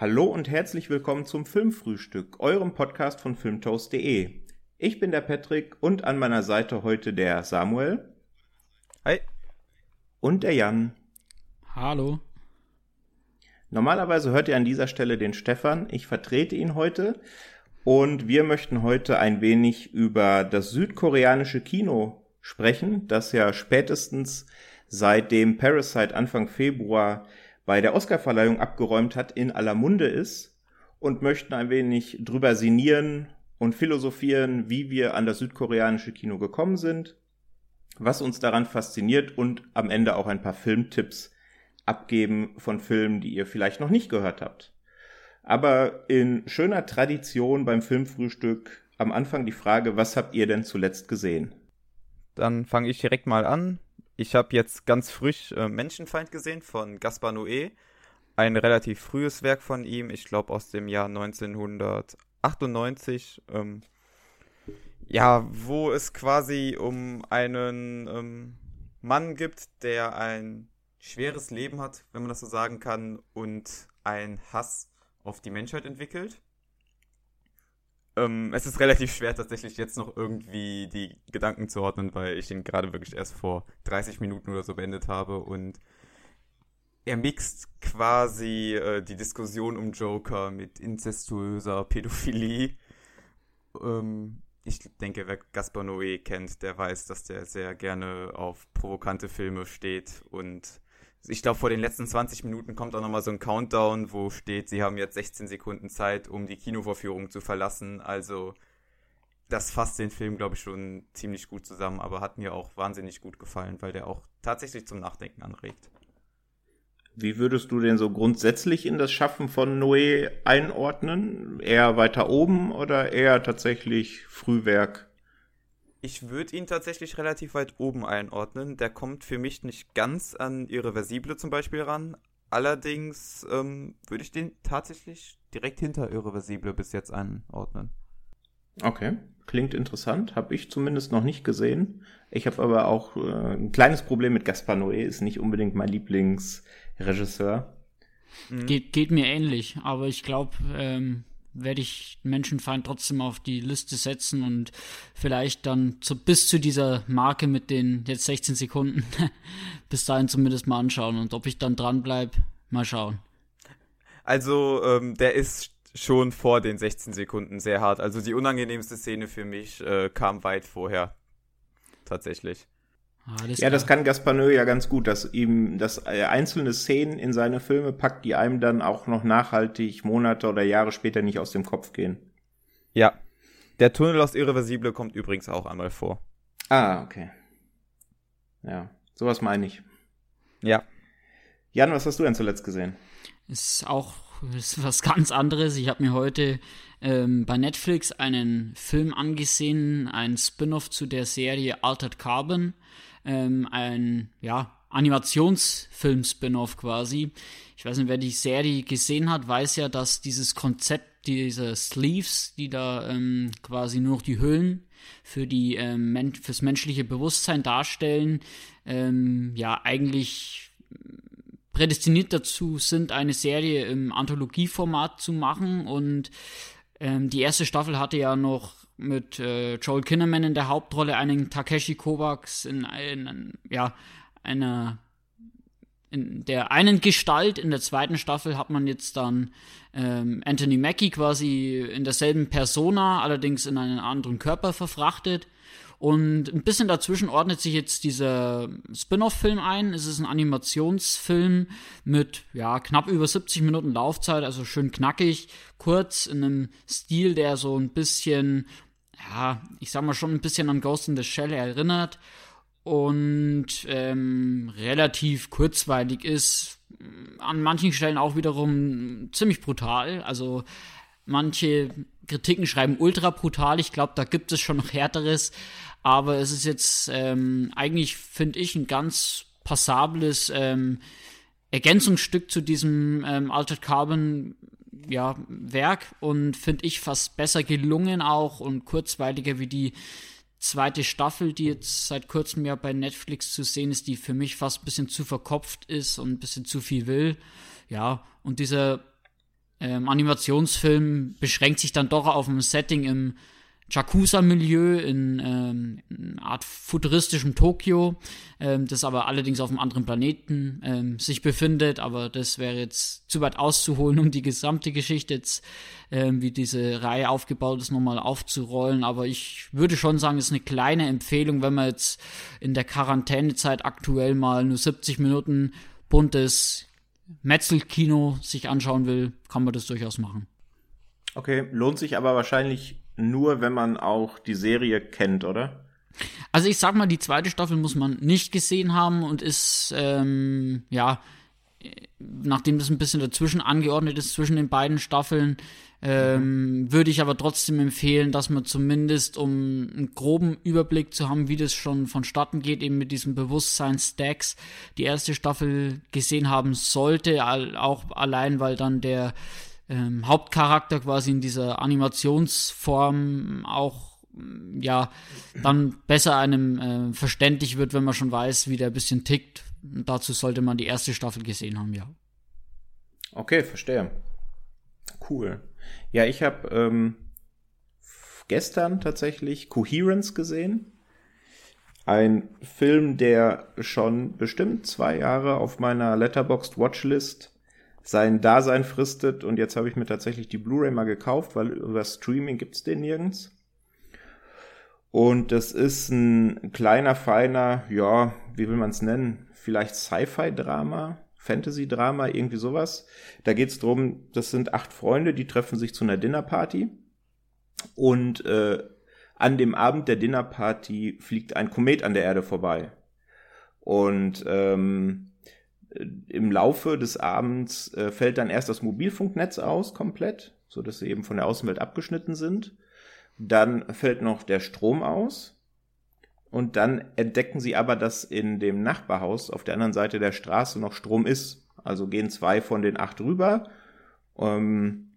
Hallo und herzlich willkommen zum Filmfrühstück, eurem Podcast von filmtoast.de. Ich bin der Patrick und an meiner Seite heute der Samuel. Hi. Und der Jan. Hallo. Normalerweise hört ihr an dieser Stelle den Stefan. Ich vertrete ihn heute. Und wir möchten heute ein wenig über das südkoreanische Kino sprechen, das ja spätestens seit dem Parasite Anfang Februar bei der Oscarverleihung abgeräumt hat, in aller Munde ist und möchten ein wenig drüber sinnieren und philosophieren, wie wir an das südkoreanische Kino gekommen sind, was uns daran fasziniert und am Ende auch ein paar Filmtipps abgeben von Filmen, die ihr vielleicht noch nicht gehört habt. Aber in schöner Tradition beim Filmfrühstück am Anfang die Frage, was habt ihr denn zuletzt gesehen? Dann fange ich direkt mal an. Ich habe jetzt ganz frisch äh, Menschenfeind gesehen von Gaspar Noé. Ein relativ frühes Werk von ihm, ich glaube aus dem Jahr 1998. Ähm, ja, wo es quasi um einen ähm, Mann gibt, der ein schweres Leben hat, wenn man das so sagen kann, und ein Hass auf die Menschheit entwickelt. Ähm, es ist relativ schwer, tatsächlich jetzt noch irgendwie die Gedanken zu ordnen, weil ich ihn gerade wirklich erst vor 30 Minuten oder so beendet habe und er mixt quasi äh, die Diskussion um Joker mit inzestuöser Pädophilie. Ähm, ich denke, wer Gaspar Noé kennt, der weiß, dass der sehr gerne auf provokante Filme steht und ich glaube, vor den letzten 20 Minuten kommt auch nochmal so ein Countdown, wo steht, sie haben jetzt 16 Sekunden Zeit, um die Kinovorführung zu verlassen. Also, das fasst den Film, glaube ich, schon ziemlich gut zusammen, aber hat mir auch wahnsinnig gut gefallen, weil der auch tatsächlich zum Nachdenken anregt. Wie würdest du denn so grundsätzlich in das Schaffen von Noé einordnen? Eher weiter oben oder eher tatsächlich Frühwerk? Ich würde ihn tatsächlich relativ weit oben einordnen. Der kommt für mich nicht ganz an Irreversible zum Beispiel ran. Allerdings ähm, würde ich den tatsächlich direkt hinter Irreversible bis jetzt einordnen. Okay, klingt interessant. Habe ich zumindest noch nicht gesehen. Ich habe aber auch äh, ein kleines Problem mit Gaspar Noé. Ist nicht unbedingt mein Lieblingsregisseur. Mhm. Geht, geht mir ähnlich, aber ich glaube, ähm, werde ich Menschenfeind trotzdem auf die Liste setzen und vielleicht dann zu, bis zu dieser Marke mit den jetzt 16 Sekunden bis dahin zumindest mal anschauen und ob ich dann dranbleibe, mal schauen. Also ähm, der ist schon vor den 16 Sekunden sehr hart. Also die unangenehmste Szene für mich äh, kam weit vorher. Tatsächlich. Alles ja, klar. das kann Gaspanö ja ganz gut, dass ihm das äh, einzelne Szenen in seine Filme packt, die einem dann auch noch nachhaltig Monate oder Jahre später nicht aus dem Kopf gehen. Ja. Der Tunnel aus Irreversible kommt übrigens auch einmal vor. Ah, okay. Ja, sowas meine ich. Ja. Jan, was hast du denn zuletzt gesehen? Ist auch ist was ganz anderes. Ich habe mir heute ähm, bei Netflix einen Film angesehen, ein Spin-off zu der Serie Altered Carbon ähm, ein ja, Animationsfilm-Spin-off quasi. Ich weiß nicht, wer die Serie gesehen hat, weiß ja, dass dieses Konzept dieser Sleeves, die da ähm, quasi nur noch die Hüllen für die ähm, men fürs menschliche Bewusstsein darstellen, ähm, ja eigentlich prädestiniert dazu sind, eine Serie im Anthologieformat zu machen und ähm, die erste Staffel hatte ja noch mit äh, Joel Kinnaman in der Hauptrolle, einen Takeshi Kovacs in, in ja, einer in der einen Gestalt. In der zweiten Staffel hat man jetzt dann ähm, Anthony Mackie quasi in derselben Persona, allerdings in einen anderen Körper verfrachtet. Und ein bisschen dazwischen ordnet sich jetzt dieser Spin-off-Film ein. Es ist ein Animationsfilm mit ja knapp über 70 Minuten Laufzeit, also schön knackig, kurz in einem Stil, der so ein bisschen ja, ich sag mal, schon ein bisschen an Ghost in the Shell erinnert und ähm, relativ kurzweilig ist. An manchen Stellen auch wiederum ziemlich brutal. Also manche Kritiken schreiben ultra brutal. Ich glaube, da gibt es schon noch härteres. Aber es ist jetzt ähm, eigentlich, finde ich, ein ganz passables ähm, Ergänzungsstück zu diesem ähm, Altered Carbon ja, Werk und finde ich fast besser gelungen auch und kurzweiliger wie die zweite Staffel, die jetzt seit kurzem ja bei Netflix zu sehen ist, die für mich fast ein bisschen zu verkopft ist und ein bisschen zu viel will. Ja, und dieser ähm, Animationsfilm beschränkt sich dann doch auf ein Setting im Yakuza-Milieu in, ähm, in Art futuristischem Tokio, ähm, das aber allerdings auf einem anderen Planeten ähm, sich befindet. Aber das wäre jetzt zu weit auszuholen, um die gesamte Geschichte jetzt, ähm, wie diese Reihe aufgebaut ist, nochmal aufzurollen. Aber ich würde schon sagen, es ist eine kleine Empfehlung, wenn man jetzt in der Quarantänezeit aktuell mal nur 70 Minuten buntes Metzelkino sich anschauen will, kann man das durchaus machen. Okay, lohnt sich aber wahrscheinlich nur, wenn man auch die Serie kennt, oder? Also ich sag mal, die zweite Staffel muss man nicht gesehen haben und ist, ähm, ja, nachdem das ein bisschen dazwischen angeordnet ist, zwischen den beiden Staffeln, ähm, würde ich aber trotzdem empfehlen, dass man zumindest, um einen groben Überblick zu haben, wie das schon vonstatten geht, eben mit diesem Bewusstsein-Stacks, die erste Staffel gesehen haben sollte, auch allein, weil dann der ähm, Hauptcharakter quasi in dieser Animationsform auch mm, ja dann besser einem äh, verständlich wird, wenn man schon weiß, wie der ein bisschen tickt. Dazu sollte man die erste Staffel gesehen haben, ja. Okay, verstehe. Cool. Ja, ich habe ähm, gestern tatsächlich Coherence gesehen. Ein Film, der schon bestimmt zwei Jahre auf meiner Letterboxd Watchlist sein Dasein fristet. Und jetzt habe ich mir tatsächlich die Blu-ray mal gekauft, weil über Streaming gibt's den nirgends. Und das ist ein kleiner, feiner, ja, wie will man es nennen? Vielleicht Sci-Fi-Drama, Fantasy-Drama, irgendwie sowas. Da geht's drum, das sind acht Freunde, die treffen sich zu einer Dinnerparty. Und äh, an dem Abend der Dinnerparty fliegt ein Komet an der Erde vorbei. Und ähm, äh, im Laufe des Abends äh, fällt dann erst das Mobilfunknetz aus komplett, so dass sie eben von der Außenwelt abgeschnitten sind. Dann fällt noch der Strom aus. Und dann entdecken sie aber, dass in dem Nachbarhaus auf der anderen Seite der Straße noch Strom ist. Also gehen zwei von den acht rüber ähm,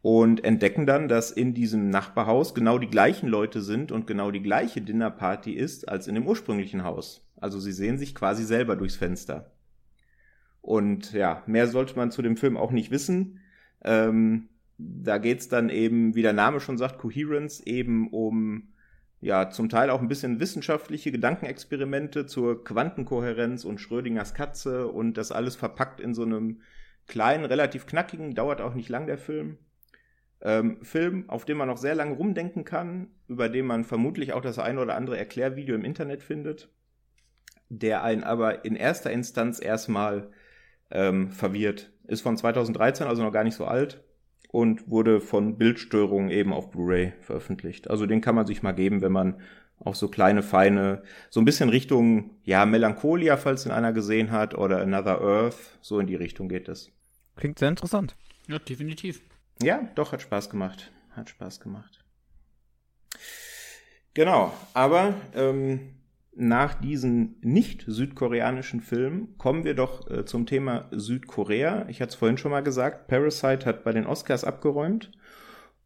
und entdecken dann, dass in diesem Nachbarhaus genau die gleichen Leute sind und genau die gleiche Dinnerparty ist als in dem ursprünglichen Haus. Also sie sehen sich quasi selber durchs Fenster. Und ja, mehr sollte man zu dem Film auch nicht wissen. Ähm, da geht's dann eben, wie der Name schon sagt, Coherence, eben um ja zum Teil auch ein bisschen wissenschaftliche Gedankenexperimente zur Quantenkohärenz und Schrödingers Katze und das alles verpackt in so einem kleinen, relativ knackigen, dauert auch nicht lang der Film. Ähm, Film, auf dem man noch sehr lange rumdenken kann, über den man vermutlich auch das ein oder andere Erklärvideo im Internet findet, der einen aber in erster Instanz erstmal ähm, verwirrt. Ist von 2013, also noch gar nicht so alt und wurde von Bildstörungen eben auf Blu-ray veröffentlicht. Also den kann man sich mal geben, wenn man auch so kleine, feine, so ein bisschen Richtung, ja, Melancholia, falls ihn einer gesehen hat, oder Another Earth, so in die Richtung geht es. Klingt sehr interessant. Ja, definitiv. Ja, doch, hat Spaß gemacht. Hat Spaß gemacht. Genau, aber ähm, nach diesen nicht südkoreanischen Filmen kommen wir doch äh, zum Thema Südkorea. Ich hatte es vorhin schon mal gesagt, Parasite hat bei den Oscars abgeräumt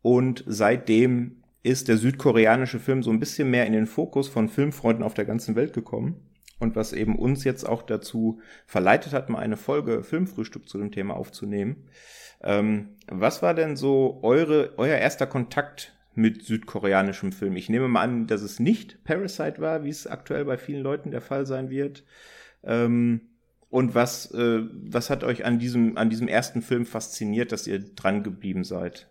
und seitdem ist der südkoreanische Film so ein bisschen mehr in den Fokus von Filmfreunden auf der ganzen Welt gekommen. Und was eben uns jetzt auch dazu verleitet hat, mal eine Folge Filmfrühstück zu dem Thema aufzunehmen. Ähm, was war denn so eure, euer erster Kontakt mit südkoreanischem Film. Ich nehme mal an, dass es nicht Parasite war, wie es aktuell bei vielen Leuten der Fall sein wird. Ähm, und was, äh, was hat euch an diesem, an diesem ersten Film fasziniert, dass ihr dran geblieben seid?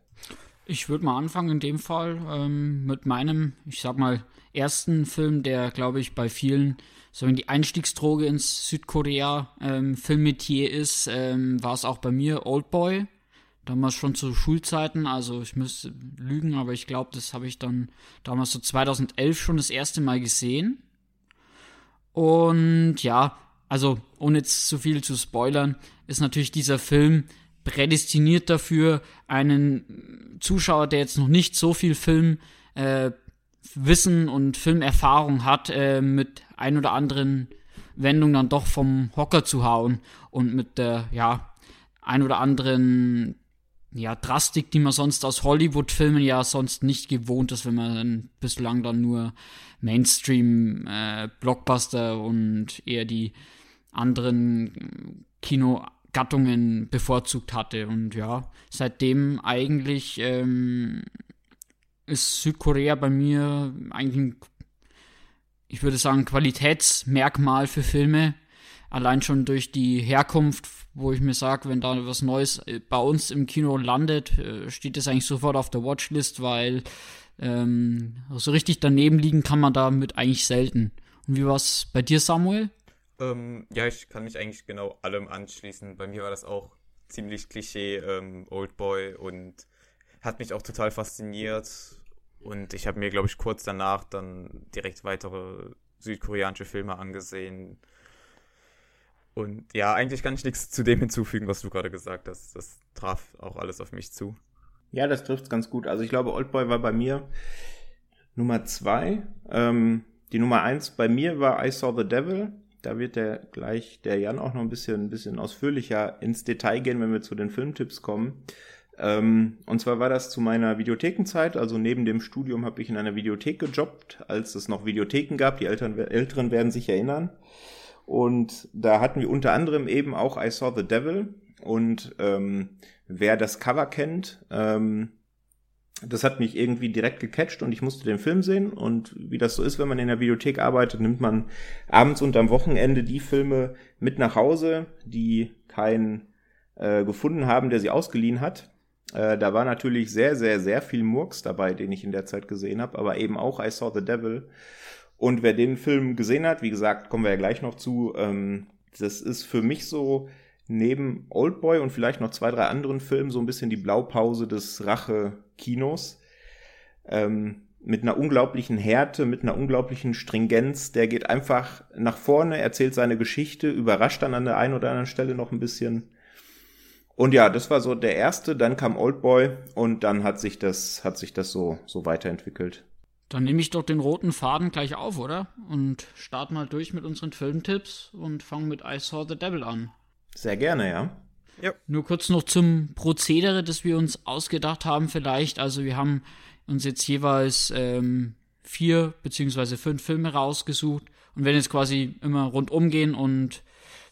Ich würde mal anfangen in dem Fall ähm, mit meinem, ich sag mal, ersten Film, der, glaube ich, bei vielen so die Einstiegsdroge ins Südkorea-Filmmetier ähm, ist, ähm, war es auch bei mir Oldboy damals schon zu Schulzeiten, also ich müsste lügen, aber ich glaube, das habe ich dann damals so 2011 schon das erste Mal gesehen. Und ja, also ohne jetzt zu viel zu spoilern, ist natürlich dieser Film prädestiniert dafür, einen Zuschauer, der jetzt noch nicht so viel Film äh, Wissen und Filmerfahrung hat, äh, mit ein oder anderen Wendungen dann doch vom Hocker zu hauen und mit der, ja, ein oder anderen ja, Drastik, die man sonst aus Hollywood-Filmen ja sonst nicht gewohnt ist, wenn man bislang dann nur Mainstream-Blockbuster äh, und eher die anderen Kino Gattungen bevorzugt hatte. Und ja, seitdem eigentlich ähm, ist Südkorea bei mir eigentlich ein, ich würde sagen, Qualitätsmerkmal für Filme. Allein schon durch die Herkunft, wo ich mir sage, wenn da was Neues äh, bei uns im Kino landet, äh, steht das eigentlich sofort auf der Watchlist, weil ähm, so richtig daneben liegen kann man damit eigentlich selten. Und wie war es bei dir, Samuel? Ähm, ja, ich kann mich eigentlich genau allem anschließen. Bei mir war das auch ziemlich Klischee, ähm, Oldboy und hat mich auch total fasziniert. Und ich habe mir, glaube ich, kurz danach dann direkt weitere südkoreanische Filme angesehen. Und ja, eigentlich kann ich nichts zu dem hinzufügen, was du gerade gesagt hast. Das traf auch alles auf mich zu. Ja, das trifft ganz gut. Also ich glaube, Oldboy war bei mir Nummer zwei. Ähm, die Nummer eins bei mir war I Saw the Devil. Da wird der gleich der Jan auch noch ein bisschen, ein bisschen ausführlicher ins Detail gehen, wenn wir zu den Filmtipps kommen. Ähm, und zwar war das zu meiner Videothekenzeit. Also neben dem Studium habe ich in einer Videothek gejobbt, als es noch Videotheken gab. Die Eltern, Älteren werden sich erinnern. Und da hatten wir unter anderem eben auch I Saw the Devil. Und ähm, wer das Cover kennt, ähm, das hat mich irgendwie direkt gecatcht und ich musste den Film sehen. Und wie das so ist, wenn man in der Videothek arbeitet, nimmt man abends und am Wochenende die Filme mit nach Hause, die keinen äh, gefunden haben, der sie ausgeliehen hat. Äh, da war natürlich sehr, sehr, sehr viel Murks dabei, den ich in der Zeit gesehen habe, aber eben auch I Saw the Devil. Und wer den Film gesehen hat, wie gesagt, kommen wir ja gleich noch zu, ähm, das ist für mich so neben Oldboy und vielleicht noch zwei, drei anderen Filmen so ein bisschen die Blaupause des Rache-Kinos. Ähm, mit einer unglaublichen Härte, mit einer unglaublichen Stringenz. Der geht einfach nach vorne, erzählt seine Geschichte, überrascht dann an der einen oder anderen Stelle noch ein bisschen. Und ja, das war so der erste, dann kam Oldboy und dann hat sich das, hat sich das so, so weiterentwickelt. Dann nehme ich doch den roten Faden gleich auf, oder? Und starte mal durch mit unseren Filmtipps und fange mit I Saw the Devil an. Sehr gerne, ja. Ja. Nur kurz noch zum Prozedere, das wir uns ausgedacht haben vielleicht. Also wir haben uns jetzt jeweils ähm, vier beziehungsweise fünf Filme rausgesucht und werden jetzt quasi immer rundum gehen und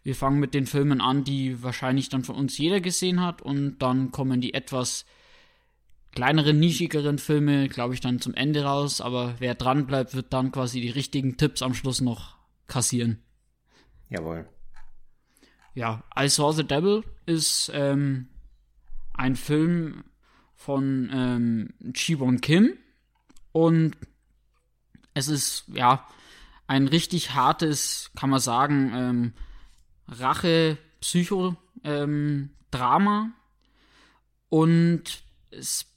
wir fangen mit den Filmen an, die wahrscheinlich dann von uns jeder gesehen hat und dann kommen die etwas kleineren, nischigeren Filme, glaube ich, dann zum Ende raus. Aber wer dran bleibt, wird dann quasi die richtigen Tipps am Schluss noch kassieren. Jawohl. Ja, I Saw the Devil ist ähm, ein Film von ähm, Chi-Won Kim und es ist ja ein richtig hartes, kann man sagen, ähm, Rache-Psycho-Drama ähm, und es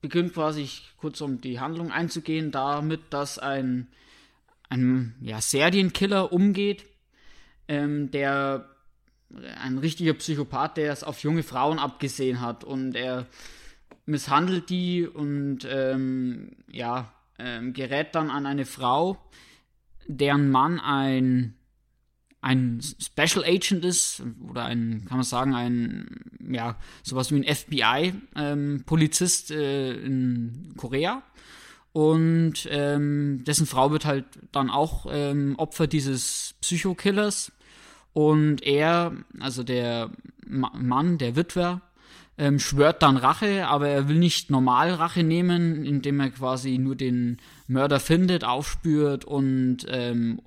beginnt quasi, kurz um die Handlung einzugehen, damit, dass ein, ein ja, Serienkiller umgeht, ähm, der ein richtiger Psychopath, der es auf junge Frauen abgesehen hat. Und er misshandelt die und ähm, ja, ähm, gerät dann an eine Frau, deren Mann ein ein Special Agent ist oder ein, kann man sagen, ein, ja, sowas wie ein FBI-Polizist ähm, äh, in Korea. Und ähm, dessen Frau wird halt dann auch ähm, Opfer dieses Psychokillers. Und er, also der Mann, der Witwer, ähm, schwört dann Rache, aber er will nicht normal Rache nehmen, indem er quasi nur den Mörder findet, aufspürt und ähm,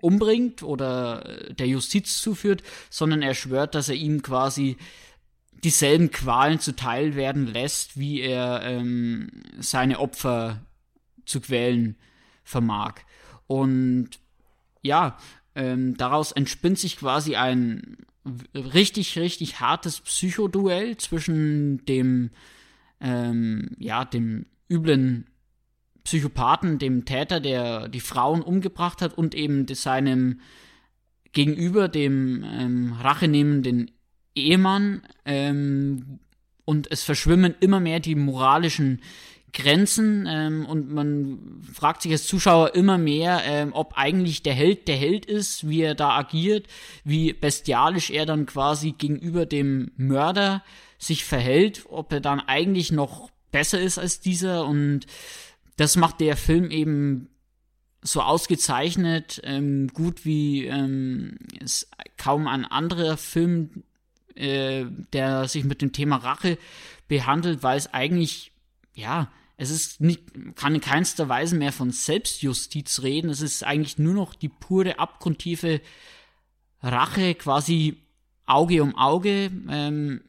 umbringt oder der Justiz zuführt, sondern er schwört, dass er ihm quasi dieselben Qualen zuteil werden lässt, wie er ähm, seine Opfer zu quälen vermag. Und ja, ähm, daraus entspinnt sich quasi ein richtig, richtig hartes Psychoduell zwischen dem, ähm, ja, dem üblen Psychopathen, dem Täter, der die Frauen umgebracht hat, und eben seinem Gegenüber, dem ähm, rachenehmenden Ehemann. Ähm, und es verschwimmen immer mehr die moralischen Grenzen ähm, und man fragt sich als Zuschauer immer mehr, ähm, ob eigentlich der Held der Held ist, wie er da agiert, wie bestialisch er dann quasi gegenüber dem Mörder sich verhält, ob er dann eigentlich noch besser ist als dieser und das macht der Film eben so ausgezeichnet, ähm, gut wie ähm, es kaum ein anderer Film äh, der sich mit dem Thema Rache behandelt, weil es eigentlich, ja, es ist nicht, kann in keinster Weise mehr von Selbstjustiz reden. Es ist eigentlich nur noch die pure, abgrundtiefe Rache, quasi Auge um Auge, ähm,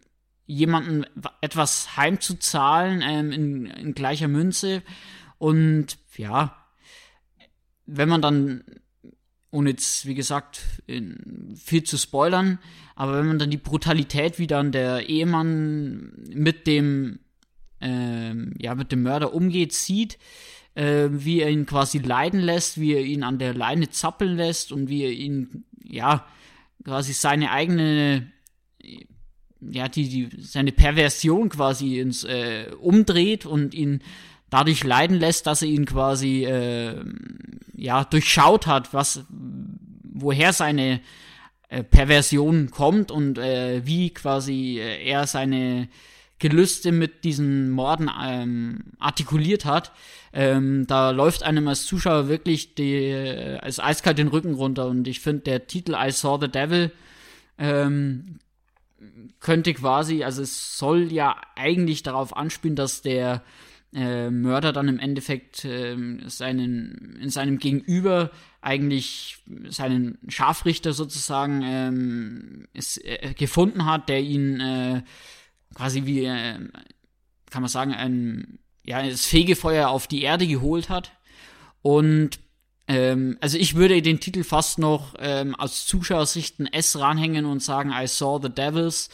jemanden etwas heimzuzahlen ähm, in, in gleicher Münze. Und ja, wenn man dann, ohne jetzt, wie gesagt, viel zu spoilern, aber wenn man dann die Brutalität, wie dann der Ehemann mit dem ähm, ja, mit dem Mörder umgeht, sieht, äh, wie er ihn quasi leiden lässt, wie er ihn an der Leine zappeln lässt und wie er ihn, ja, quasi seine eigene, ja, die, die, seine Perversion quasi ins, äh, umdreht und ihn dadurch leiden lässt, dass er ihn quasi, äh, ja, durchschaut hat, was, woher seine äh, Perversion kommt und äh, wie quasi äh, er seine Gelüste mit diesen Morden ähm, artikuliert hat. Ähm, da läuft einem als Zuschauer wirklich die, äh, als eiskalt den Rücken runter. Und ich finde, der Titel I Saw the Devil ähm, könnte quasi, also es soll ja eigentlich darauf anspielen, dass der äh, Mörder dann im Endeffekt äh, seinen, in seinem Gegenüber eigentlich seinen Scharfrichter sozusagen ähm, ist, äh, gefunden hat, der ihn äh, quasi wie, äh, kann man sagen, ein, ja, das Fegefeuer auf die Erde geholt hat. Und ähm, also ich würde den Titel fast noch ähm, aus Zuschauersicht ein S ranhängen und sagen, I saw the devils.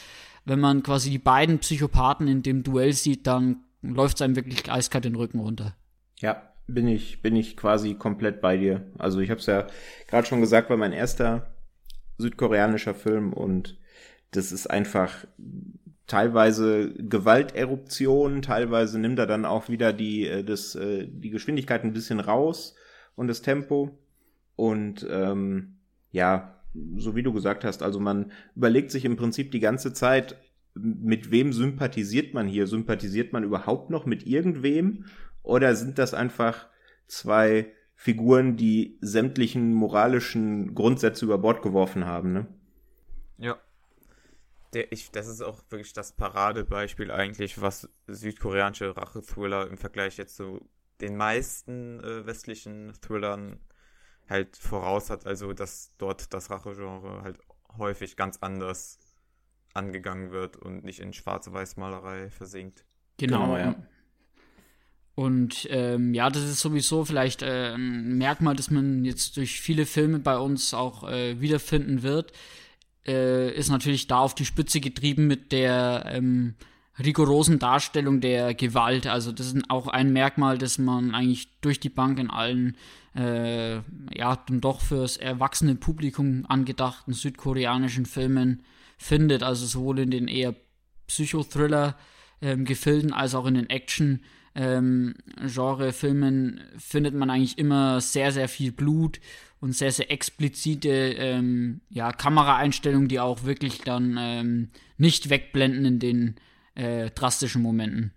Wenn man quasi die beiden Psychopathen in dem Duell sieht, dann läuft es einem wirklich eiskalt den Rücken runter. Ja, bin ich, bin ich quasi komplett bei dir. Also ich habe es ja gerade schon gesagt, war mein erster südkoreanischer Film und das ist einfach teilweise Gewalteruption, teilweise nimmt er dann auch wieder die, äh, das, äh, die Geschwindigkeit ein bisschen raus und das Tempo. Und ähm, ja, so wie du gesagt hast, also man überlegt sich im Prinzip die ganze Zeit, mit wem sympathisiert man hier? Sympathisiert man überhaupt noch mit irgendwem? Oder sind das einfach zwei Figuren, die sämtlichen moralischen Grundsätze über Bord geworfen haben, ne? Ja, der, ich, das ist auch wirklich das Paradebeispiel eigentlich, was südkoreanische Rachethriller im Vergleich jetzt zu den meisten äh, westlichen Thrillern halt voraus hat. Also, dass dort das Rachegenre halt häufig ganz anders angegangen wird und nicht in Schwarz-Weiß-Malerei versinkt. Genau, genau ja. Und ähm, ja, das ist sowieso vielleicht äh, ein Merkmal, das man jetzt durch viele Filme bei uns auch äh, wiederfinden wird äh, ist natürlich da auf die Spitze getrieben mit der ähm, rigorosen Darstellung der Gewalt. Also das ist auch ein Merkmal, das man eigentlich durch die Bank in allen äh, ja dann doch fürs erwachsene Publikum angedachten südkoreanischen Filmen findet. Also sowohl in den eher Psychothriller ähm, Gefilden als auch in den Action ähm, Genre-Filmen findet man eigentlich immer sehr, sehr viel Blut und sehr, sehr explizite ähm, ja, Kameraeinstellungen, die auch wirklich dann ähm, nicht wegblenden in den äh, drastischen Momenten.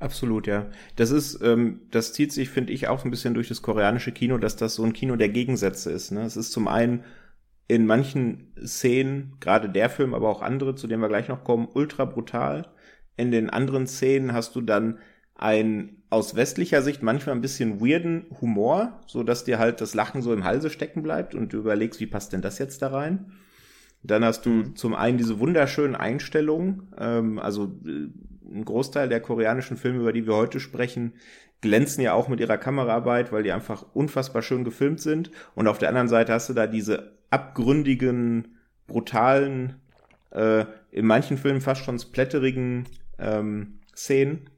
Absolut, ja. Das ist, ähm, das zieht sich, finde ich, auch ein bisschen durch das koreanische Kino, dass das so ein Kino der Gegensätze ist. Ne? Es ist zum einen in manchen Szenen, gerade der Film, aber auch andere, zu denen wir gleich noch kommen, ultra brutal. In den anderen Szenen hast du dann ein aus westlicher Sicht manchmal ein bisschen weirden Humor, so dass dir halt das Lachen so im Halse stecken bleibt und du überlegst, wie passt denn das jetzt da rein? Dann hast du mhm. zum einen diese wunderschönen Einstellungen, ähm, also äh, ein Großteil der koreanischen Filme, über die wir heute sprechen, glänzen ja auch mit ihrer Kameraarbeit, weil die einfach unfassbar schön gefilmt sind. Und auf der anderen Seite hast du da diese abgründigen, brutalen, äh, in manchen Filmen fast schon splatterigen ähm, Szenen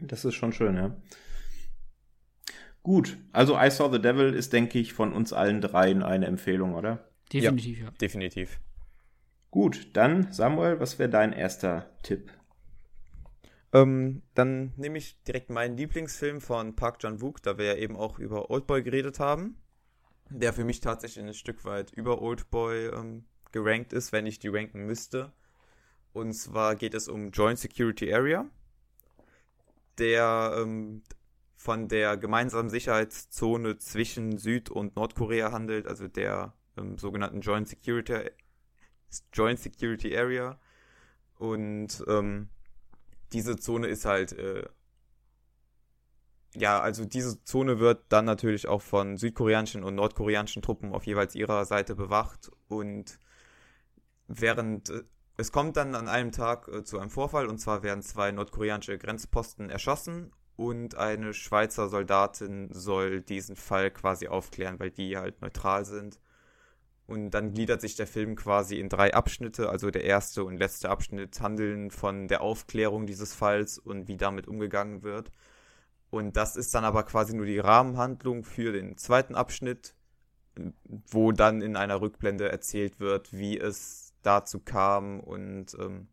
das ist schon schön, ja. Gut, also I Saw the Devil ist, denke ich, von uns allen dreien eine Empfehlung, oder? Definitiv, ja. ja. Definitiv. Gut, dann Samuel, was wäre dein erster Tipp? Ähm, dann nehme ich direkt meinen Lieblingsfilm von Park Chan-wook, da wir ja eben auch über Oldboy geredet haben, der für mich tatsächlich ein Stück weit über Oldboy ähm, gerankt ist, wenn ich die ranken müsste. Und zwar geht es um Joint Security Area der ähm, von der gemeinsamen Sicherheitszone zwischen Süd- und Nordkorea handelt, also der ähm, sogenannten Joint Security, Joint Security Area. Und ähm, diese Zone ist halt, äh, ja, also diese Zone wird dann natürlich auch von südkoreanischen und nordkoreanischen Truppen auf jeweils ihrer Seite bewacht. Und während äh, es kommt dann an einem Tag äh, zu einem Vorfall, und zwar werden zwei nordkoreanische Grenzposten erschossen und eine Schweizer Soldatin soll diesen Fall quasi aufklären, weil die halt neutral sind. Und dann gliedert sich der Film quasi in drei Abschnitte. Also der erste und letzte Abschnitt handeln von der Aufklärung dieses Falls und wie damit umgegangen wird. Und das ist dann aber quasi nur die Rahmenhandlung für den zweiten Abschnitt, wo dann in einer Rückblende erzählt wird, wie es dazu kam und ähm,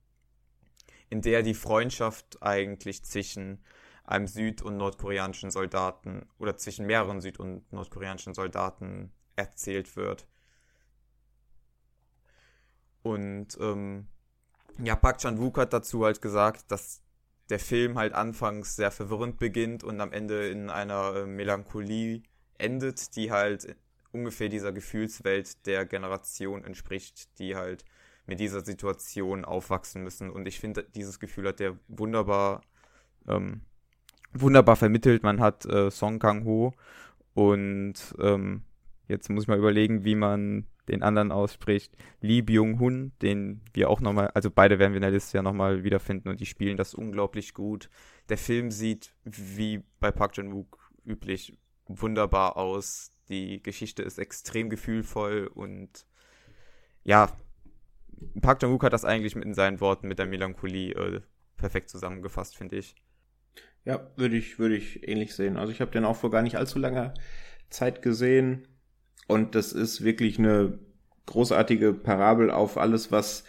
in der die Freundschaft eigentlich zwischen einem süd- und nordkoreanischen Soldaten oder zwischen mehreren süd- und nordkoreanischen Soldaten erzählt wird. Und ähm, ja, Park Chan-wook hat dazu halt gesagt, dass der Film halt anfangs sehr verwirrend beginnt und am Ende in einer äh, Melancholie endet, die halt ungefähr dieser Gefühlswelt der Generation entspricht, die halt mit dieser Situation aufwachsen müssen. Und ich finde, dieses Gefühl hat der wunderbar, ähm, wunderbar vermittelt. Man hat äh, Song Kang-ho und ähm, jetzt muss ich mal überlegen, wie man den anderen ausspricht, Lee Byung-hun, den wir auch nochmal, also beide werden wir in der Liste ja nochmal wiederfinden und die spielen das unglaublich gut. Der Film sieht, wie bei Park Chan-wook üblich, wunderbar aus. Die Geschichte ist extrem gefühlvoll und ja, Park Chan-wook hat das eigentlich in seinen Worten mit der Melancholie äh, perfekt zusammengefasst, finde ich. Ja, würde ich, würde ich ähnlich sehen. Also ich habe den auch vor gar nicht allzu langer Zeit gesehen und das ist wirklich eine großartige Parabel auf alles, was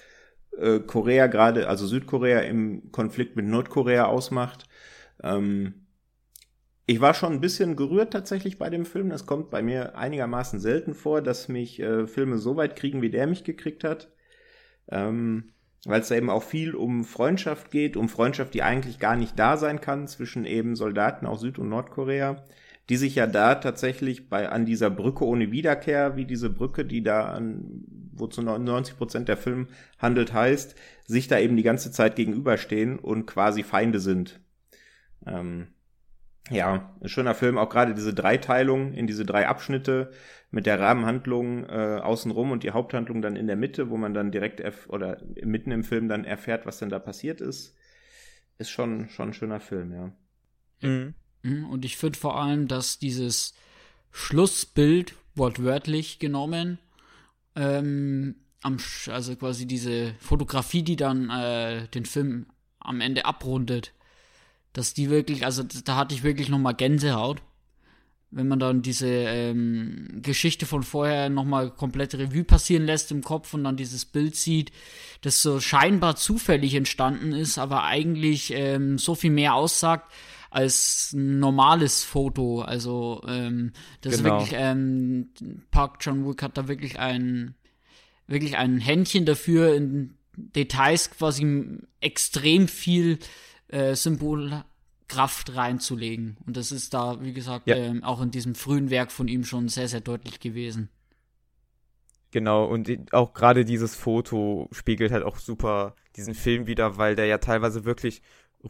äh, Korea gerade, also Südkorea im Konflikt mit Nordkorea ausmacht. Ähm, ich war schon ein bisschen gerührt tatsächlich bei dem Film. Das kommt bei mir einigermaßen selten vor, dass mich äh, Filme so weit kriegen, wie der mich gekriegt hat. Ähm, Weil es da eben auch viel um Freundschaft geht, um Freundschaft, die eigentlich gar nicht da sein kann zwischen eben Soldaten aus Süd- und Nordkorea die sich ja da tatsächlich bei an dieser Brücke ohne Wiederkehr, wie diese Brücke, die da an, wo zu 99 Prozent der Film handelt, heißt, sich da eben die ganze Zeit gegenüberstehen und quasi Feinde sind. Ähm, ja, ein schöner Film, auch gerade diese Dreiteilung in diese drei Abschnitte mit der Rahmenhandlung äh, außenrum und die Haupthandlung dann in der Mitte, wo man dann direkt oder mitten im Film dann erfährt, was denn da passiert ist, ist schon schon ein schöner Film, ja. Mhm. Mhm, und ich finde vor allem, dass dieses Schlussbild, wortwörtlich genommen, ähm, am, also quasi diese Fotografie, die dann äh, den Film am Ende abrundet, dass die wirklich, also da hatte ich wirklich nochmal Gänsehaut, wenn man dann diese ähm, Geschichte von vorher nochmal komplett Revue passieren lässt im Kopf und dann dieses Bild sieht, das so scheinbar zufällig entstanden ist, aber eigentlich ähm, so viel mehr aussagt, als normales Foto. Also ähm, das genau. ist wirklich ähm, Park John Wook hat da wirklich ein wirklich ein Händchen dafür in Details quasi extrem viel äh, Symbolkraft reinzulegen. Und das ist da, wie gesagt, ja. ähm, auch in diesem frühen Werk von ihm schon sehr, sehr deutlich gewesen. Genau, und auch gerade dieses Foto spiegelt halt auch super diesen Film wieder, weil der ja teilweise wirklich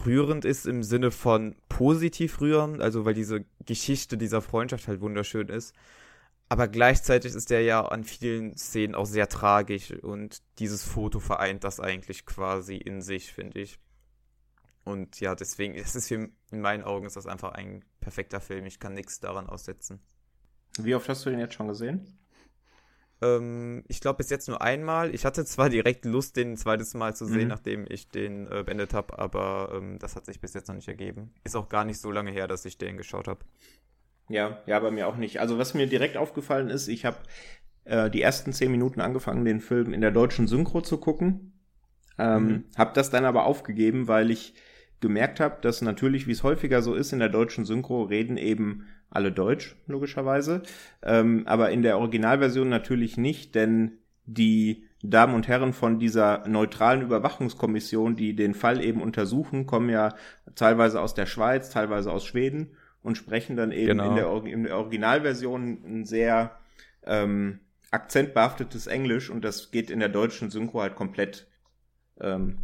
rührend ist im Sinne von positiv rührend, also weil diese Geschichte dieser Freundschaft halt wunderschön ist. Aber gleichzeitig ist der ja an vielen Szenen auch sehr tragisch und dieses Foto vereint das eigentlich quasi in sich, finde ich. Und ja, deswegen, es ist für, in meinen Augen ist das einfach ein perfekter Film. Ich kann nichts daran aussetzen. Wie oft hast du den jetzt schon gesehen? Ähm, ich glaube bis jetzt nur einmal. Ich hatte zwar direkt Lust, den ein zweites Mal zu sehen, mhm. nachdem ich den äh, beendet habe, aber ähm, das hat sich bis jetzt noch nicht ergeben. Ist auch gar nicht so lange her, dass ich den geschaut habe. Ja, ja, bei mir auch nicht. Also was mir direkt aufgefallen ist, ich habe äh, die ersten zehn Minuten angefangen, den Film in der deutschen Synchro zu gucken. Ähm, mhm. Habe das dann aber aufgegeben, weil ich gemerkt habe, dass natürlich, wie es häufiger so ist, in der deutschen Synchro reden eben alle Deutsch, logischerweise. Ähm, aber in der Originalversion natürlich nicht, denn die Damen und Herren von dieser neutralen Überwachungskommission, die den Fall eben untersuchen, kommen ja teilweise aus der Schweiz, teilweise aus Schweden und sprechen dann eben genau. in, der, in, der, Originalversion ein sehr ähm, akzentbehaftetes Englisch und das geht in der deutschen Synchro halt komplett, ähm,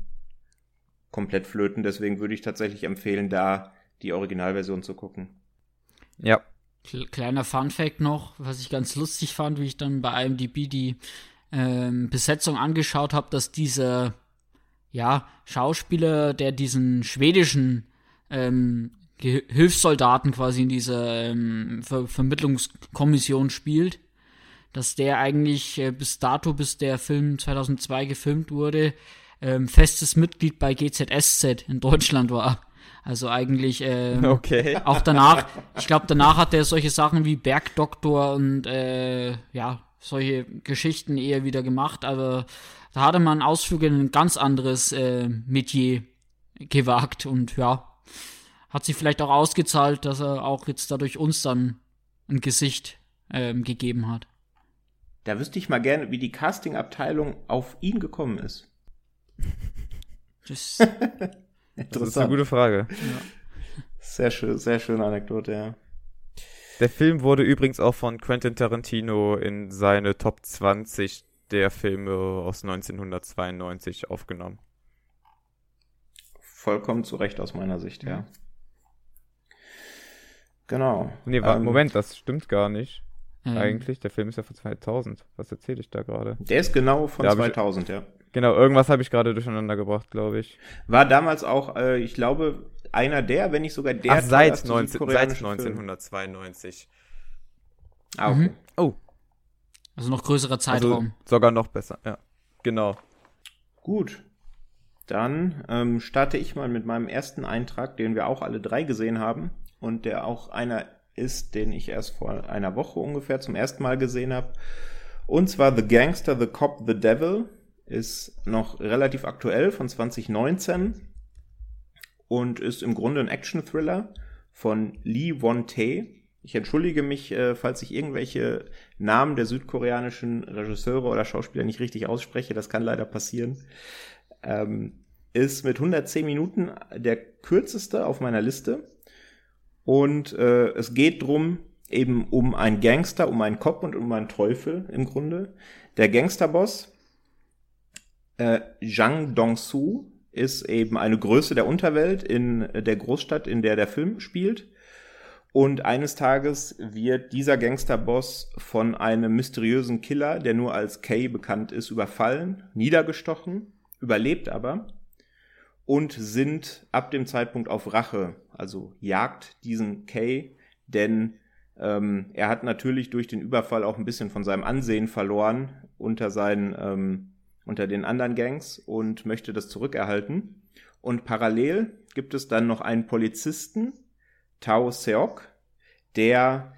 komplett flöten. Deswegen würde ich tatsächlich empfehlen, da die Originalversion zu gucken. Ja. Kleiner Fun Fact noch, was ich ganz lustig fand, wie ich dann bei IMDb die ähm, Besetzung angeschaut habe, dass dieser ja, Schauspieler, der diesen schwedischen ähm, Hilfssoldaten quasi in dieser ähm, Ver Vermittlungskommission spielt, dass der eigentlich äh, bis dato, bis der Film 2002 gefilmt wurde, ähm, festes Mitglied bei GZSZ in Deutschland war. Also eigentlich ähm, okay. auch danach, ich glaube, danach hat er solche Sachen wie Bergdoktor und äh, ja, solche Geschichten eher wieder gemacht, aber da hatte man Ausflüge in ein ganz anderes äh, Metier gewagt und ja, hat sich vielleicht auch ausgezahlt, dass er auch jetzt dadurch uns dann ein Gesicht ähm, gegeben hat. Da wüsste ich mal gerne, wie die Casting-Abteilung auf ihn gekommen ist. Das, das ist eine gute Frage. Ja. Sehr schön, sehr schöne Anekdote, ja. Der Film wurde übrigens auch von Quentin Tarantino in seine Top 20 der Filme aus 1992 aufgenommen. Vollkommen zu Recht aus meiner Sicht, ja. Genau. Nee, ähm, Moment, das stimmt gar nicht. Mhm. Eigentlich, der Film ist ja von 2000. Was erzähle ich da gerade? Der ist genau von 2000, ich, ja. Genau, irgendwas habe ich gerade durcheinander gebracht, glaube ich. War damals auch, äh, ich glaube, einer der, wenn nicht sogar der. Ach, seit, 19, seit 1992. Ah, okay. Mhm. Oh. Also noch größerer also Zeitraum. Also sogar noch besser, ja. Genau. Gut. Dann ähm, starte ich mal mit meinem ersten Eintrag, den wir auch alle drei gesehen haben und der auch einer ist, den ich erst vor einer Woche ungefähr zum ersten Mal gesehen habe. Und zwar The Gangster, The Cop, The Devil ist noch relativ aktuell von 2019 und ist im Grunde ein Action-Thriller von Lee Won-tae. Ich entschuldige mich, äh, falls ich irgendwelche Namen der südkoreanischen Regisseure oder Schauspieler nicht richtig ausspreche. Das kann leider passieren. Ähm, ist mit 110 Minuten der kürzeste auf meiner Liste. Und äh, es geht drum eben um einen Gangster, um einen Cop und um einen Teufel im Grunde. Der Gangsterboss äh, Zhang Dong-su ist eben eine Größe der Unterwelt in der Großstadt, in der der Film spielt. Und eines Tages wird dieser Gangsterboss von einem mysteriösen Killer, der nur als Kay bekannt ist, überfallen, niedergestochen, überlebt aber und sind ab dem Zeitpunkt auf Rache, also jagt diesen Kay, denn ähm, er hat natürlich durch den Überfall auch ein bisschen von seinem Ansehen verloren unter seinen ähm, unter den anderen Gangs und möchte das zurückerhalten. Und parallel gibt es dann noch einen Polizisten, Tao Seok, der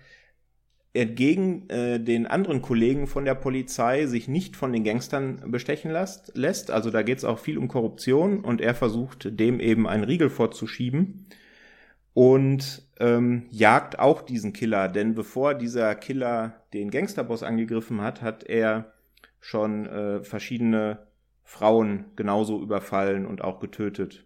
entgegen äh, den anderen Kollegen von der Polizei sich nicht von den Gangstern bestechen lässt. lässt. Also da geht es auch viel um Korruption und er versucht dem eben einen Riegel vorzuschieben und ähm, jagt auch diesen Killer, denn bevor dieser Killer den Gangsterboss angegriffen hat, hat er schon äh, verschiedene Frauen genauso überfallen und auch getötet.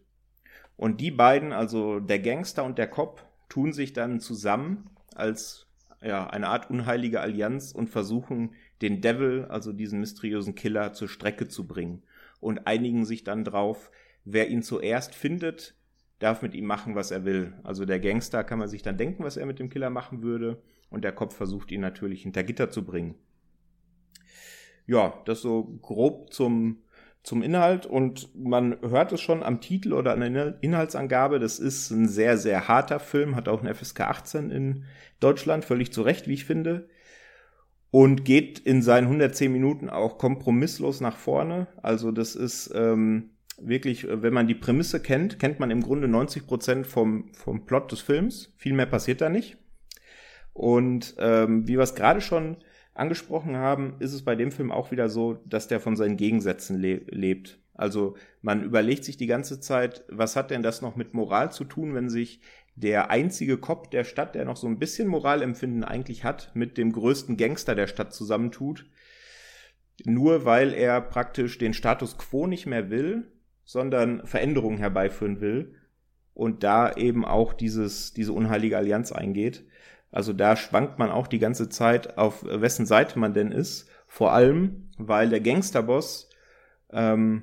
Und die beiden, also der Gangster und der Cop, tun sich dann zusammen als ja, eine Art unheilige Allianz und versuchen, den Devil, also diesen mysteriösen Killer, zur Strecke zu bringen. Und einigen sich dann drauf, wer ihn zuerst findet, darf mit ihm machen, was er will. Also der Gangster kann man sich dann denken, was er mit dem Killer machen würde. Und der Kopf versucht ihn natürlich hinter Gitter zu bringen ja, das so grob zum, zum Inhalt und man hört es schon am Titel oder an der Inhaltsangabe, das ist ein sehr, sehr harter Film, hat auch eine FSK 18 in Deutschland, völlig zu Recht, wie ich finde. Und geht in seinen 110 Minuten auch kompromisslos nach vorne. Also das ist ähm, wirklich, wenn man die Prämisse kennt, kennt man im Grunde 90 Prozent vom, vom Plot des Films. Viel mehr passiert da nicht. Und ähm, wie wir es gerade schon angesprochen haben, ist es bei dem Film auch wieder so, dass der von seinen Gegensätzen le lebt. Also man überlegt sich die ganze Zeit, was hat denn das noch mit Moral zu tun, wenn sich der einzige Cop der Stadt, der noch so ein bisschen Moralempfinden eigentlich hat, mit dem größten Gangster der Stadt zusammentut, nur weil er praktisch den Status quo nicht mehr will, sondern Veränderungen herbeiführen will und da eben auch dieses, diese unheilige Allianz eingeht. Also da schwankt man auch die ganze Zeit, auf wessen Seite man denn ist. Vor allem, weil der Gangsterboss ähm,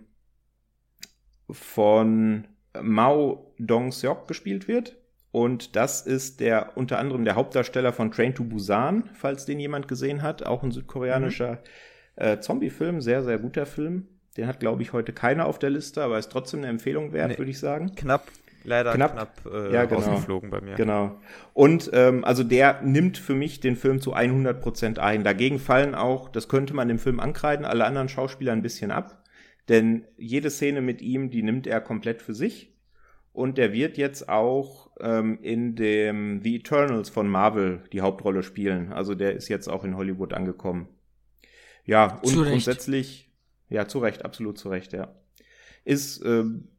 von Mao Dong-seok gespielt wird. Und das ist der unter anderem der Hauptdarsteller von Train to Busan, falls den jemand gesehen hat. Auch ein südkoreanischer mhm. äh, Zombie-Film, sehr, sehr guter Film. Den hat, glaube ich, heute keiner auf der Liste, aber ist trotzdem eine Empfehlung wert, nee, würde ich sagen. Knapp, leider knapp, knapp äh, ja, genau. rausgeflogen bei mir. Genau. Und ähm, also der nimmt für mich den Film zu 100 Prozent ein. Dagegen fallen auch, das könnte man dem Film ankreiden, alle anderen Schauspieler ein bisschen ab. Denn jede Szene mit ihm, die nimmt er komplett für sich. Und der wird jetzt auch ähm, in dem The Eternals von Marvel die Hauptrolle spielen. Also der ist jetzt auch in Hollywood angekommen. Ja, und grundsätzlich, ja, zu Recht, absolut zu Recht, ja. Ist, ähm,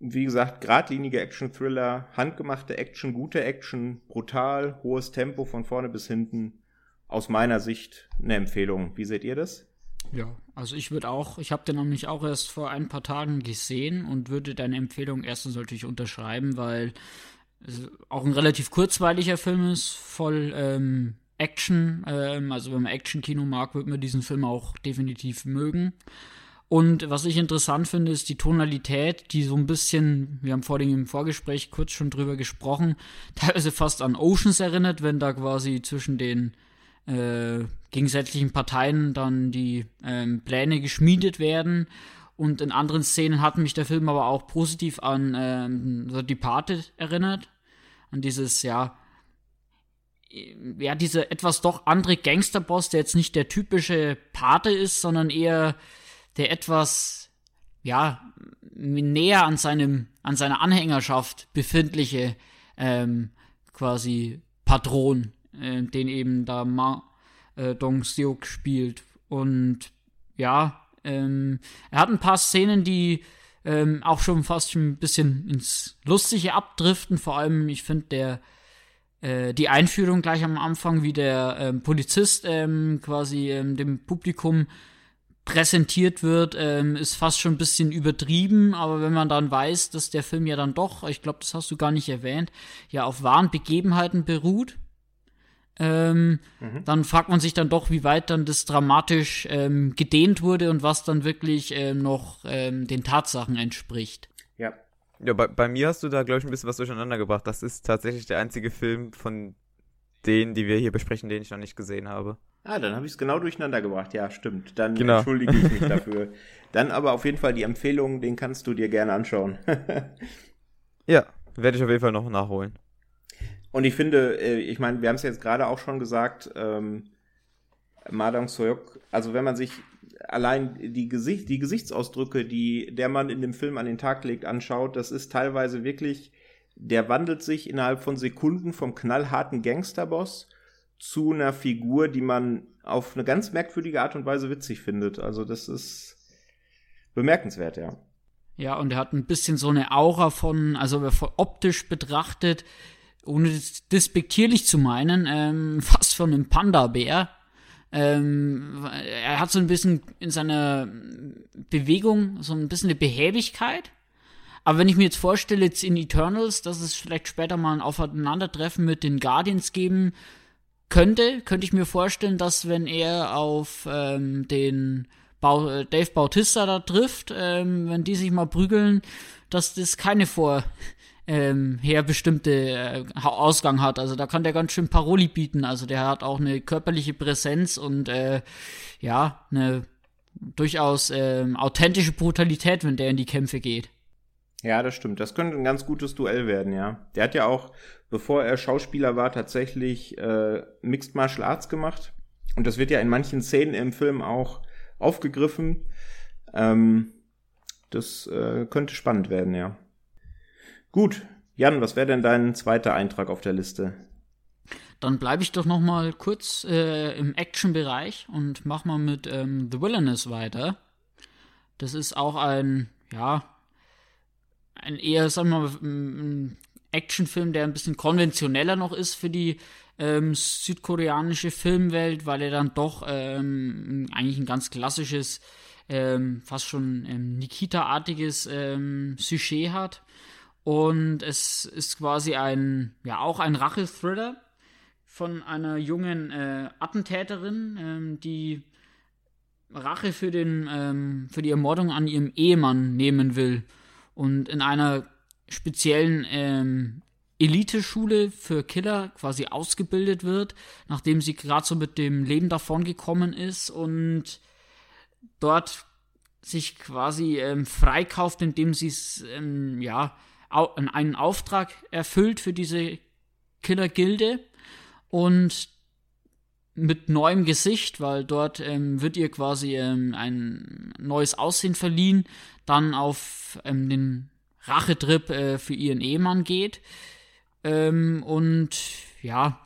wie gesagt, geradlinige Action-Thriller, handgemachte Action, gute Action, brutal, hohes Tempo von vorne bis hinten. Aus meiner Sicht eine Empfehlung. Wie seht ihr das? Ja, also ich würde auch, ich habe den nämlich auch erst vor ein paar Tagen gesehen und würde deine Empfehlung erstens natürlich unterschreiben, weil es auch ein relativ kurzweiliger Film ist, voll ähm, Action. Ähm, also wenn man Action-Kino mag, wird man diesen Film auch definitiv mögen. Und was ich interessant finde, ist die Tonalität, die so ein bisschen, wir haben vorhin im Vorgespräch kurz schon drüber gesprochen, teilweise fast an Oceans erinnert, wenn da quasi zwischen den äh, gegensätzlichen Parteien dann die ähm, Pläne geschmiedet werden. Und in anderen Szenen hat mich der Film aber auch positiv an ähm, The Departed erinnert. An dieses, ja, ja, diese etwas doch andere Gangsterboss, der jetzt nicht der typische Pate ist, sondern eher der etwas, ja, näher an seinem, an seiner Anhängerschaft befindliche, ähm, quasi Patron äh, den eben da Ma äh, Dong Seok spielt. Und ja, ähm, er hat ein paar Szenen, die ähm, auch schon fast ein bisschen ins Lustige abdriften. Vor allem, ich finde, der äh, die Einführung gleich am Anfang, wie der ähm, Polizist ähm, quasi ähm, dem Publikum präsentiert wird, ähm, ist fast schon ein bisschen übertrieben, aber wenn man dann weiß, dass der Film ja dann doch, ich glaube, das hast du gar nicht erwähnt, ja auf wahren Begebenheiten beruht, ähm, mhm. dann fragt man sich dann doch, wie weit dann das dramatisch ähm, gedehnt wurde und was dann wirklich ähm, noch ähm, den Tatsachen entspricht. Ja. Ja, bei, bei mir hast du da, glaube ich, ein bisschen was durcheinander gebracht. Das ist tatsächlich der einzige Film von denen, die wir hier besprechen, den ich noch nicht gesehen habe. Ah, dann habe ich es genau durcheinander gebracht. Ja, stimmt. Dann genau. entschuldige ich mich dafür. Dann aber auf jeden Fall die Empfehlung, den kannst du dir gerne anschauen. ja, werde ich auf jeden Fall noch nachholen. Und ich finde, äh, ich meine, wir haben es jetzt gerade auch schon gesagt, ähm, Madang Soyok, also wenn man sich allein die, Gesicht, die Gesichtsausdrücke, die der Mann in dem Film an den Tag legt, anschaut, das ist teilweise wirklich, der wandelt sich innerhalb von Sekunden vom knallharten Gangsterboss zu einer Figur, die man auf eine ganz merkwürdige Art und Weise witzig findet. Also das ist bemerkenswert, ja. Ja, und er hat ein bisschen so eine Aura von, also optisch betrachtet, ohne das despektierlich zu meinen, ähm, fast von einem Panda-Bär. Ähm, er hat so ein bisschen in seiner Bewegung so ein bisschen eine Behäbigkeit. Aber wenn ich mir jetzt vorstelle, jetzt in Eternals, dass es vielleicht später mal ein Aufeinandertreffen mit den Guardians geben könnte, könnte ich mir vorstellen, dass wenn er auf ähm, den Bau Dave Bautista da trifft, ähm, wenn die sich mal prügeln, dass das keine vor ähm, her bestimmte äh, Ausgang hat. Also da kann der ganz schön Paroli bieten. Also der hat auch eine körperliche Präsenz und äh, ja, eine durchaus äh, authentische Brutalität, wenn der in die Kämpfe geht. Ja, das stimmt. Das könnte ein ganz gutes Duell werden, ja. Der hat ja auch, bevor er Schauspieler war, tatsächlich äh, Mixed Martial Arts gemacht. Und das wird ja in manchen Szenen im Film auch aufgegriffen. Ähm, das äh, könnte spannend werden, ja. Gut, Jan, was wäre denn dein zweiter Eintrag auf der Liste? Dann bleibe ich doch noch mal kurz äh, im Action-Bereich und mach mal mit ähm, The Wilderness weiter. Das ist auch ein, ja, ein eher, sagen wir mal, ein Actionfilm, der ein bisschen konventioneller noch ist für die ähm, südkoreanische Filmwelt, weil er dann doch ähm, eigentlich ein ganz klassisches, ähm, fast schon ähm, Nikita-artiges ähm, Sujet hat. Und es ist quasi ein, ja, auch ein Rachethriller von einer jungen äh, Attentäterin, ähm, die Rache für, den, für die Ermordung an ihrem Ehemann nehmen will und in einer speziellen ähm, Eliteschule für Killer quasi ausgebildet wird, nachdem sie gerade so mit dem Leben davongekommen ist und dort sich quasi ähm, freikauft, indem sie ähm, ja au einen Auftrag erfüllt für diese Killergilde und mit neuem Gesicht, weil dort ähm, wird ihr quasi ähm, ein neues Aussehen verliehen, dann auf ähm, den Rachetrip äh, für ihren Ehemann geht. Ähm, und ja,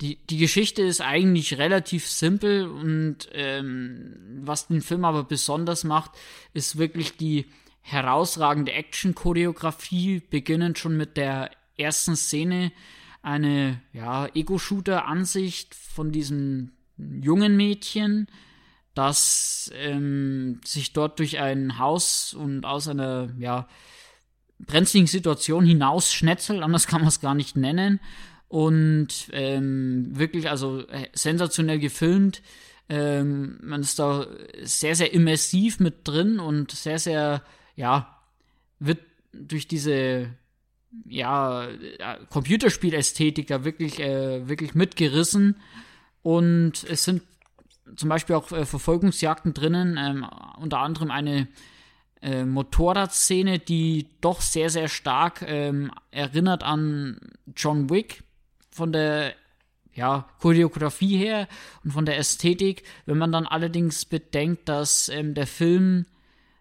die, die Geschichte ist eigentlich relativ simpel und ähm, was den Film aber besonders macht, ist wirklich die herausragende Action-Choreografie, beginnend schon mit der ersten Szene, eine ja, Ego-Shooter-Ansicht von diesem jungen Mädchen, das ähm, sich dort durch ein Haus und aus einer ja, brenzligen Situation hinaus schnetzelt, anders kann man es gar nicht nennen. Und ähm, wirklich, also äh, sensationell gefilmt. Ähm, man ist da sehr, sehr immersiv mit drin und sehr, sehr, ja, wird durch diese ja, Computerspielästhetik da wirklich, äh, wirklich mitgerissen. Und es sind zum Beispiel auch äh, Verfolgungsjagden drinnen, ähm, unter anderem eine äh, Motorradszene, die doch sehr, sehr stark ähm, erinnert an John Wick von der ja, Choreografie her und von der Ästhetik. Wenn man dann allerdings bedenkt, dass ähm, der Film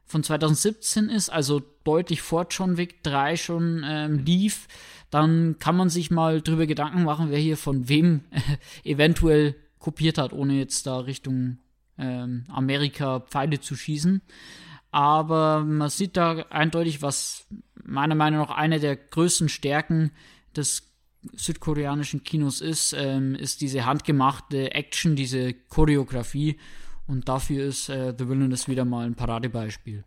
von 2017 ist, also deutlich vor John Wick 3 schon ähm, lief, dann kann man sich mal drüber Gedanken machen, wer hier von wem äh, eventuell kopiert hat, ohne jetzt da Richtung ähm, Amerika Pfeile zu schießen. Aber man sieht da eindeutig, was meiner Meinung nach eine der größten Stärken des südkoreanischen Kinos ist, ähm, ist diese handgemachte Action, diese Choreografie. Und dafür ist äh, The Villainous wieder mal ein Paradebeispiel.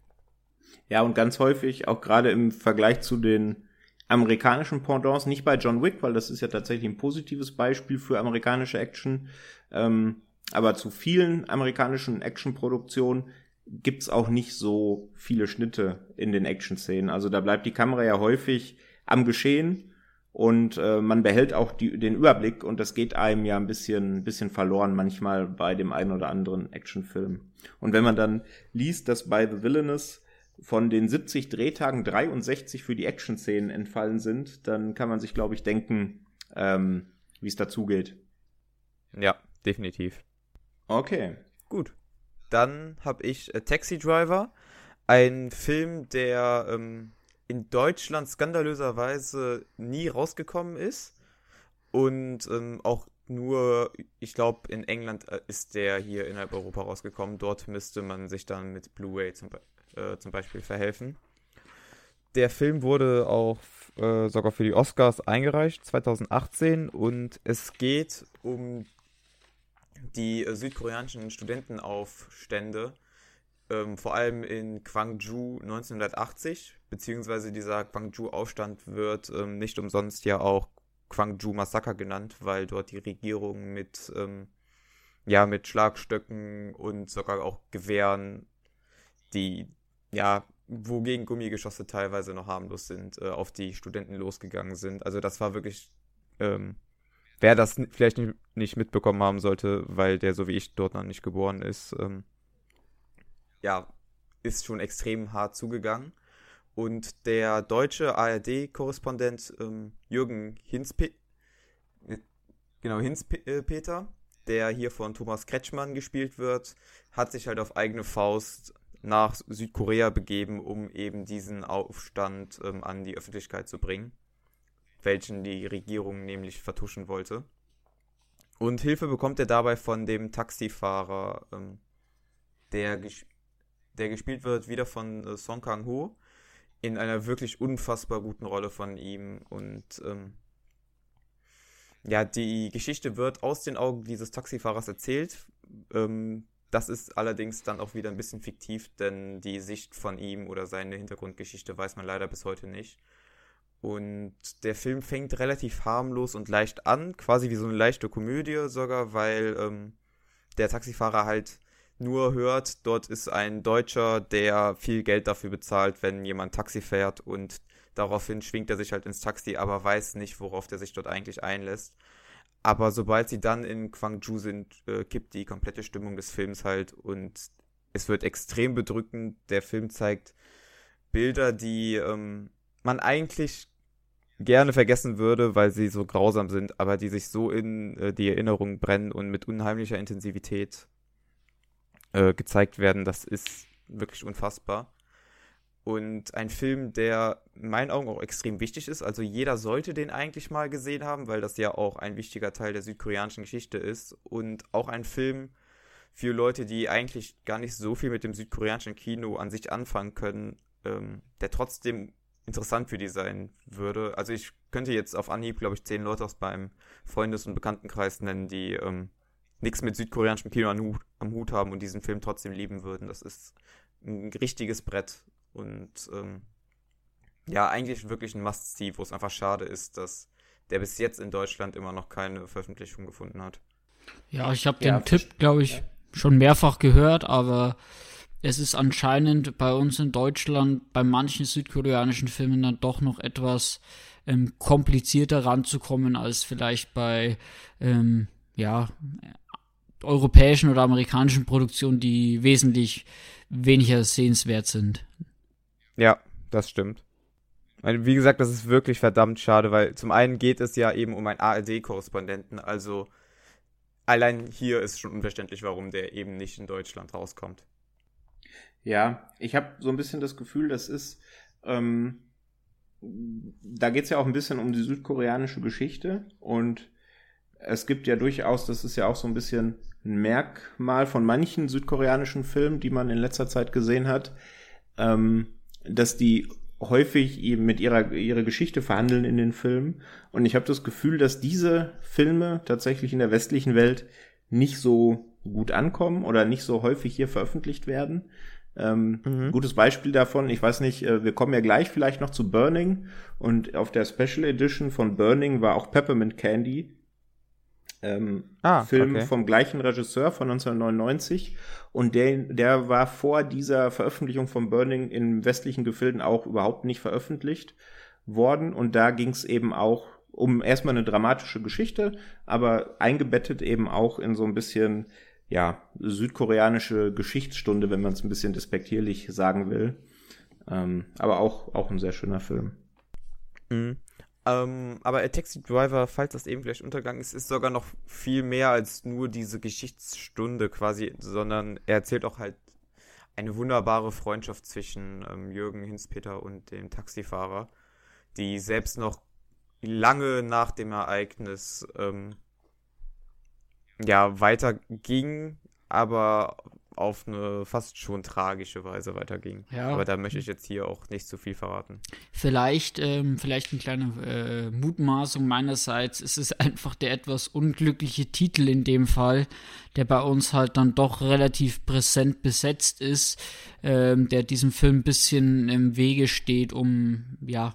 Ja, und ganz häufig, auch gerade im Vergleich zu den amerikanischen Pendants, nicht bei John Wick, weil das ist ja tatsächlich ein positives Beispiel für amerikanische Action, ähm, aber zu vielen amerikanischen Actionproduktionen gibt's auch nicht so viele Schnitte in den Action-Szenen. Also da bleibt die Kamera ja häufig am Geschehen und äh, man behält auch die, den Überblick und das geht einem ja ein bisschen, bisschen verloren manchmal bei dem einen oder anderen Actionfilm. Und wenn man dann liest, dass bei The Villainous von den 70 Drehtagen 63 für die Action-Szenen entfallen sind, dann kann man sich, glaube ich, denken, ähm, wie es dazugeht. Ja, definitiv. Okay. Gut. Dann habe ich äh, Taxi Driver, ein Film, der ähm, in Deutschland skandalöserweise nie rausgekommen ist und ähm, auch nur, ich glaube, in England äh, ist der hier innerhalb Europa rausgekommen. Dort müsste man sich dann mit Blu-ray zum, äh, zum, Beispiel verhelfen. Der Film wurde auch äh, sogar für die Oscars eingereicht, 2018, und es geht um die äh, südkoreanischen Studentenaufstände ähm, vor allem in Gwangju 1980, beziehungsweise dieser Gwangju-Aufstand wird ähm, nicht umsonst ja auch Gwangju-Massaker genannt, weil dort die Regierung mit, ähm, ja, mit Schlagstöcken und sogar auch Gewehren, die, ja, wogegen Gummigeschosse teilweise noch harmlos sind, äh, auf die Studenten losgegangen sind. Also das war wirklich, ähm, wer das vielleicht nicht, mitbekommen haben sollte, weil der so wie ich dort noch nicht geboren ist, ähm, ja, ist schon extrem hart zugegangen. Und der deutsche ARD-Korrespondent ähm, Jürgen Hinspe genau, Hinspeter, äh, der hier von Thomas Kretschmann gespielt wird, hat sich halt auf eigene Faust nach Südkorea begeben, um eben diesen Aufstand ähm, an die Öffentlichkeit zu bringen, welchen die Regierung nämlich vertuschen wollte. Und Hilfe bekommt er dabei von dem Taxifahrer, ähm, der der gespielt wird wieder von äh, Song Kang-ho in einer wirklich unfassbar guten Rolle von ihm und ähm, ja, die Geschichte wird aus den Augen dieses Taxifahrers erzählt. Ähm, das ist allerdings dann auch wieder ein bisschen fiktiv, denn die Sicht von ihm oder seine Hintergrundgeschichte weiß man leider bis heute nicht. Und der Film fängt relativ harmlos und leicht an, quasi wie so eine leichte Komödie sogar, weil ähm, der Taxifahrer halt nur hört, dort ist ein Deutscher, der viel Geld dafür bezahlt, wenn jemand Taxi fährt und daraufhin schwingt er sich halt ins Taxi, aber weiß nicht, worauf der sich dort eigentlich einlässt. Aber sobald sie dann in Gwangju sind, äh, kippt die komplette Stimmung des Films halt und es wird extrem bedrückend. Der Film zeigt Bilder, die ähm, man eigentlich gerne vergessen würde, weil sie so grausam sind, aber die sich so in äh, die Erinnerung brennen und mit unheimlicher Intensivität äh, gezeigt werden, das ist wirklich unfassbar. Und ein Film, der in meinen Augen auch extrem wichtig ist. Also jeder sollte den eigentlich mal gesehen haben, weil das ja auch ein wichtiger Teil der südkoreanischen Geschichte ist. Und auch ein Film für Leute, die eigentlich gar nicht so viel mit dem südkoreanischen Kino an sich anfangen können, ähm, der trotzdem interessant für die sein würde. Also ich könnte jetzt auf Anhieb, glaube ich, zehn Leute aus meinem Freundes- und Bekanntenkreis nennen, die ähm, nichts mit südkoreanischem Kino am Hut, am Hut haben und diesen Film trotzdem lieben würden. Das ist ein richtiges Brett und ähm, ja, eigentlich wirklich ein Must-See, wo es einfach schade ist, dass der bis jetzt in Deutschland immer noch keine Veröffentlichung gefunden hat. Ja, ich habe den ja, Tipp, glaube ich, ja. schon mehrfach gehört, aber es ist anscheinend bei uns in Deutschland bei manchen südkoreanischen Filmen dann doch noch etwas ähm, komplizierter ranzukommen als vielleicht bei ähm, ja europäischen oder amerikanischen Produktionen, die wesentlich weniger sehenswert sind. Ja, das stimmt. Wie gesagt, das ist wirklich verdammt schade, weil zum einen geht es ja eben um einen ARD-Korrespondenten, also allein hier ist schon unverständlich, warum der eben nicht in Deutschland rauskommt. Ja, ich habe so ein bisschen das Gefühl, das ist, ähm, da geht es ja auch ein bisschen um die südkoreanische Geschichte und es gibt ja durchaus, das ist ja auch so ein bisschen ein Merkmal von manchen südkoreanischen Filmen, die man in letzter Zeit gesehen hat, ähm, dass die häufig eben mit ihrer ihre Geschichte verhandeln in den Filmen. Und ich habe das Gefühl, dass diese Filme tatsächlich in der westlichen Welt nicht so gut ankommen oder nicht so häufig hier veröffentlicht werden. Ähm, mhm. Gutes Beispiel davon, ich weiß nicht, äh, wir kommen ja gleich vielleicht noch zu Burning und auf der Special Edition von Burning war auch Peppermint Candy, ähm, ah, Film okay. vom gleichen Regisseur von 1999 und der, der war vor dieser Veröffentlichung von Burning in westlichen Gefilden auch überhaupt nicht veröffentlicht worden und da ging es eben auch um erstmal eine dramatische Geschichte, aber eingebettet eben auch in so ein bisschen ja südkoreanische Geschichtsstunde, wenn man es ein bisschen despektierlich sagen will. Ähm, aber auch auch ein sehr schöner Film. Mhm. Ähm, aber Taxi Driver, falls das eben vielleicht untergegangen ist, ist sogar noch viel mehr als nur diese Geschichtsstunde quasi, sondern er erzählt auch halt eine wunderbare Freundschaft zwischen ähm, Jürgen Hinspeter und dem Taxifahrer, die selbst noch lange nach dem Ereignis ähm, ja weiterging, aber auf eine fast schon tragische Weise weiterging. Ja. Aber da möchte ich jetzt hier auch nicht zu viel verraten. Vielleicht, ähm, vielleicht eine kleine äh, Mutmaßung meinerseits. Es ist einfach der etwas unglückliche Titel in dem Fall, der bei uns halt dann doch relativ präsent besetzt ist, ähm, der diesem Film ein bisschen im Wege steht, um ja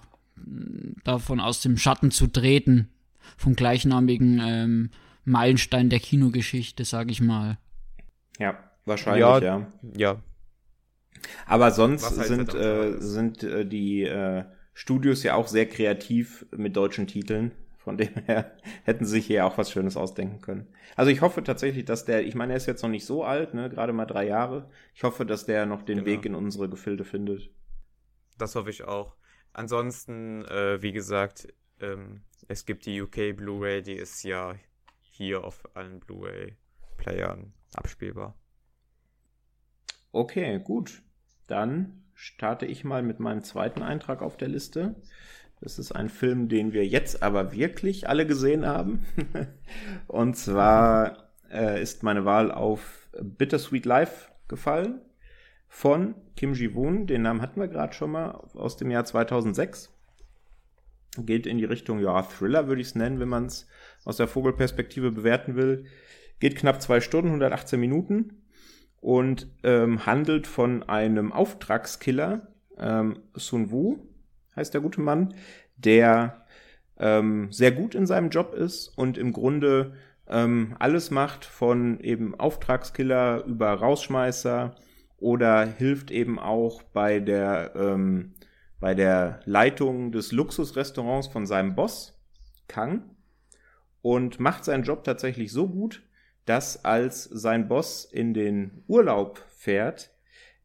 davon aus dem Schatten zu treten vom gleichnamigen ähm, Meilenstein der Kinogeschichte, sag ich mal. Ja, Wahrscheinlich, ja. Ja. ja. Aber sonst halt sind, äh, sind äh, die äh, Studios ja auch sehr kreativ mit deutschen Titeln. Von dem her hätten sie sich hier auch was Schönes ausdenken können. Also ich hoffe tatsächlich, dass der, ich meine, er ist jetzt noch nicht so alt, ne, gerade mal drei Jahre. Ich hoffe, dass der noch den genau. Weg in unsere Gefilde findet. Das hoffe ich auch. Ansonsten, äh, wie gesagt, ähm, es gibt die UK Blu-ray, die ist ja hier auf allen Blu-ray-Playern abspielbar. Okay, gut. Dann starte ich mal mit meinem zweiten Eintrag auf der Liste. Das ist ein Film, den wir jetzt aber wirklich alle gesehen haben. Und zwar äh, ist meine Wahl auf Bittersweet Life gefallen von Kim Ji-woon. Den Namen hatten wir gerade schon mal aus dem Jahr 2006. Geht in die Richtung, ja, Thriller würde ich es nennen, wenn man es aus der Vogelperspektive bewerten will. Geht knapp zwei Stunden, 118 Minuten und ähm, handelt von einem Auftragskiller, ähm, Sun Wu heißt der gute Mann, der ähm, sehr gut in seinem Job ist und im Grunde ähm, alles macht, von eben Auftragskiller über Rausschmeißer oder hilft eben auch bei der, ähm, bei der Leitung des Luxusrestaurants von seinem Boss, Kang, und macht seinen Job tatsächlich so gut, dass als sein Boss in den Urlaub fährt,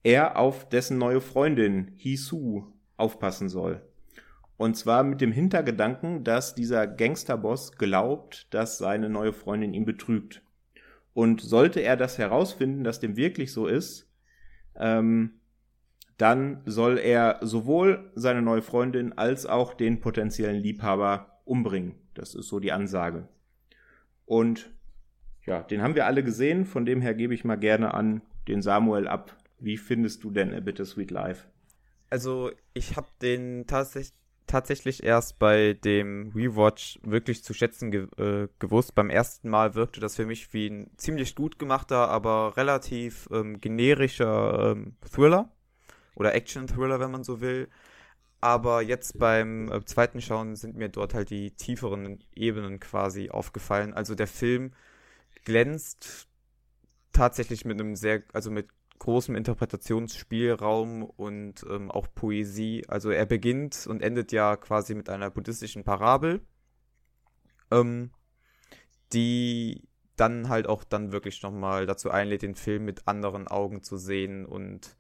er auf dessen neue Freundin Hisu aufpassen soll. Und zwar mit dem Hintergedanken, dass dieser Gangsterboss glaubt, dass seine neue Freundin ihn betrügt. Und sollte er das herausfinden, dass dem wirklich so ist, ähm, dann soll er sowohl seine neue Freundin als auch den potenziellen Liebhaber umbringen. Das ist so die Ansage. Und ja, den haben wir alle gesehen, von dem her gebe ich mal gerne an den Samuel ab. Wie findest du denn A Bittersweet Life? Also, ich habe den tatsächlich tatsächlich erst bei dem Rewatch wirklich zu schätzen ge äh, gewusst. Beim ersten Mal wirkte das für mich wie ein ziemlich gut gemachter, aber relativ ähm, generischer ähm, Thriller oder Action-Thriller, wenn man so will. Aber jetzt beim äh, zweiten Schauen sind mir dort halt die tieferen Ebenen quasi aufgefallen. Also der Film glänzt tatsächlich mit einem sehr, also mit großem Interpretationsspielraum und ähm, auch Poesie. Also er beginnt und endet ja quasi mit einer buddhistischen Parabel, ähm, die dann halt auch dann wirklich nochmal dazu einlädt, den Film mit anderen Augen zu sehen und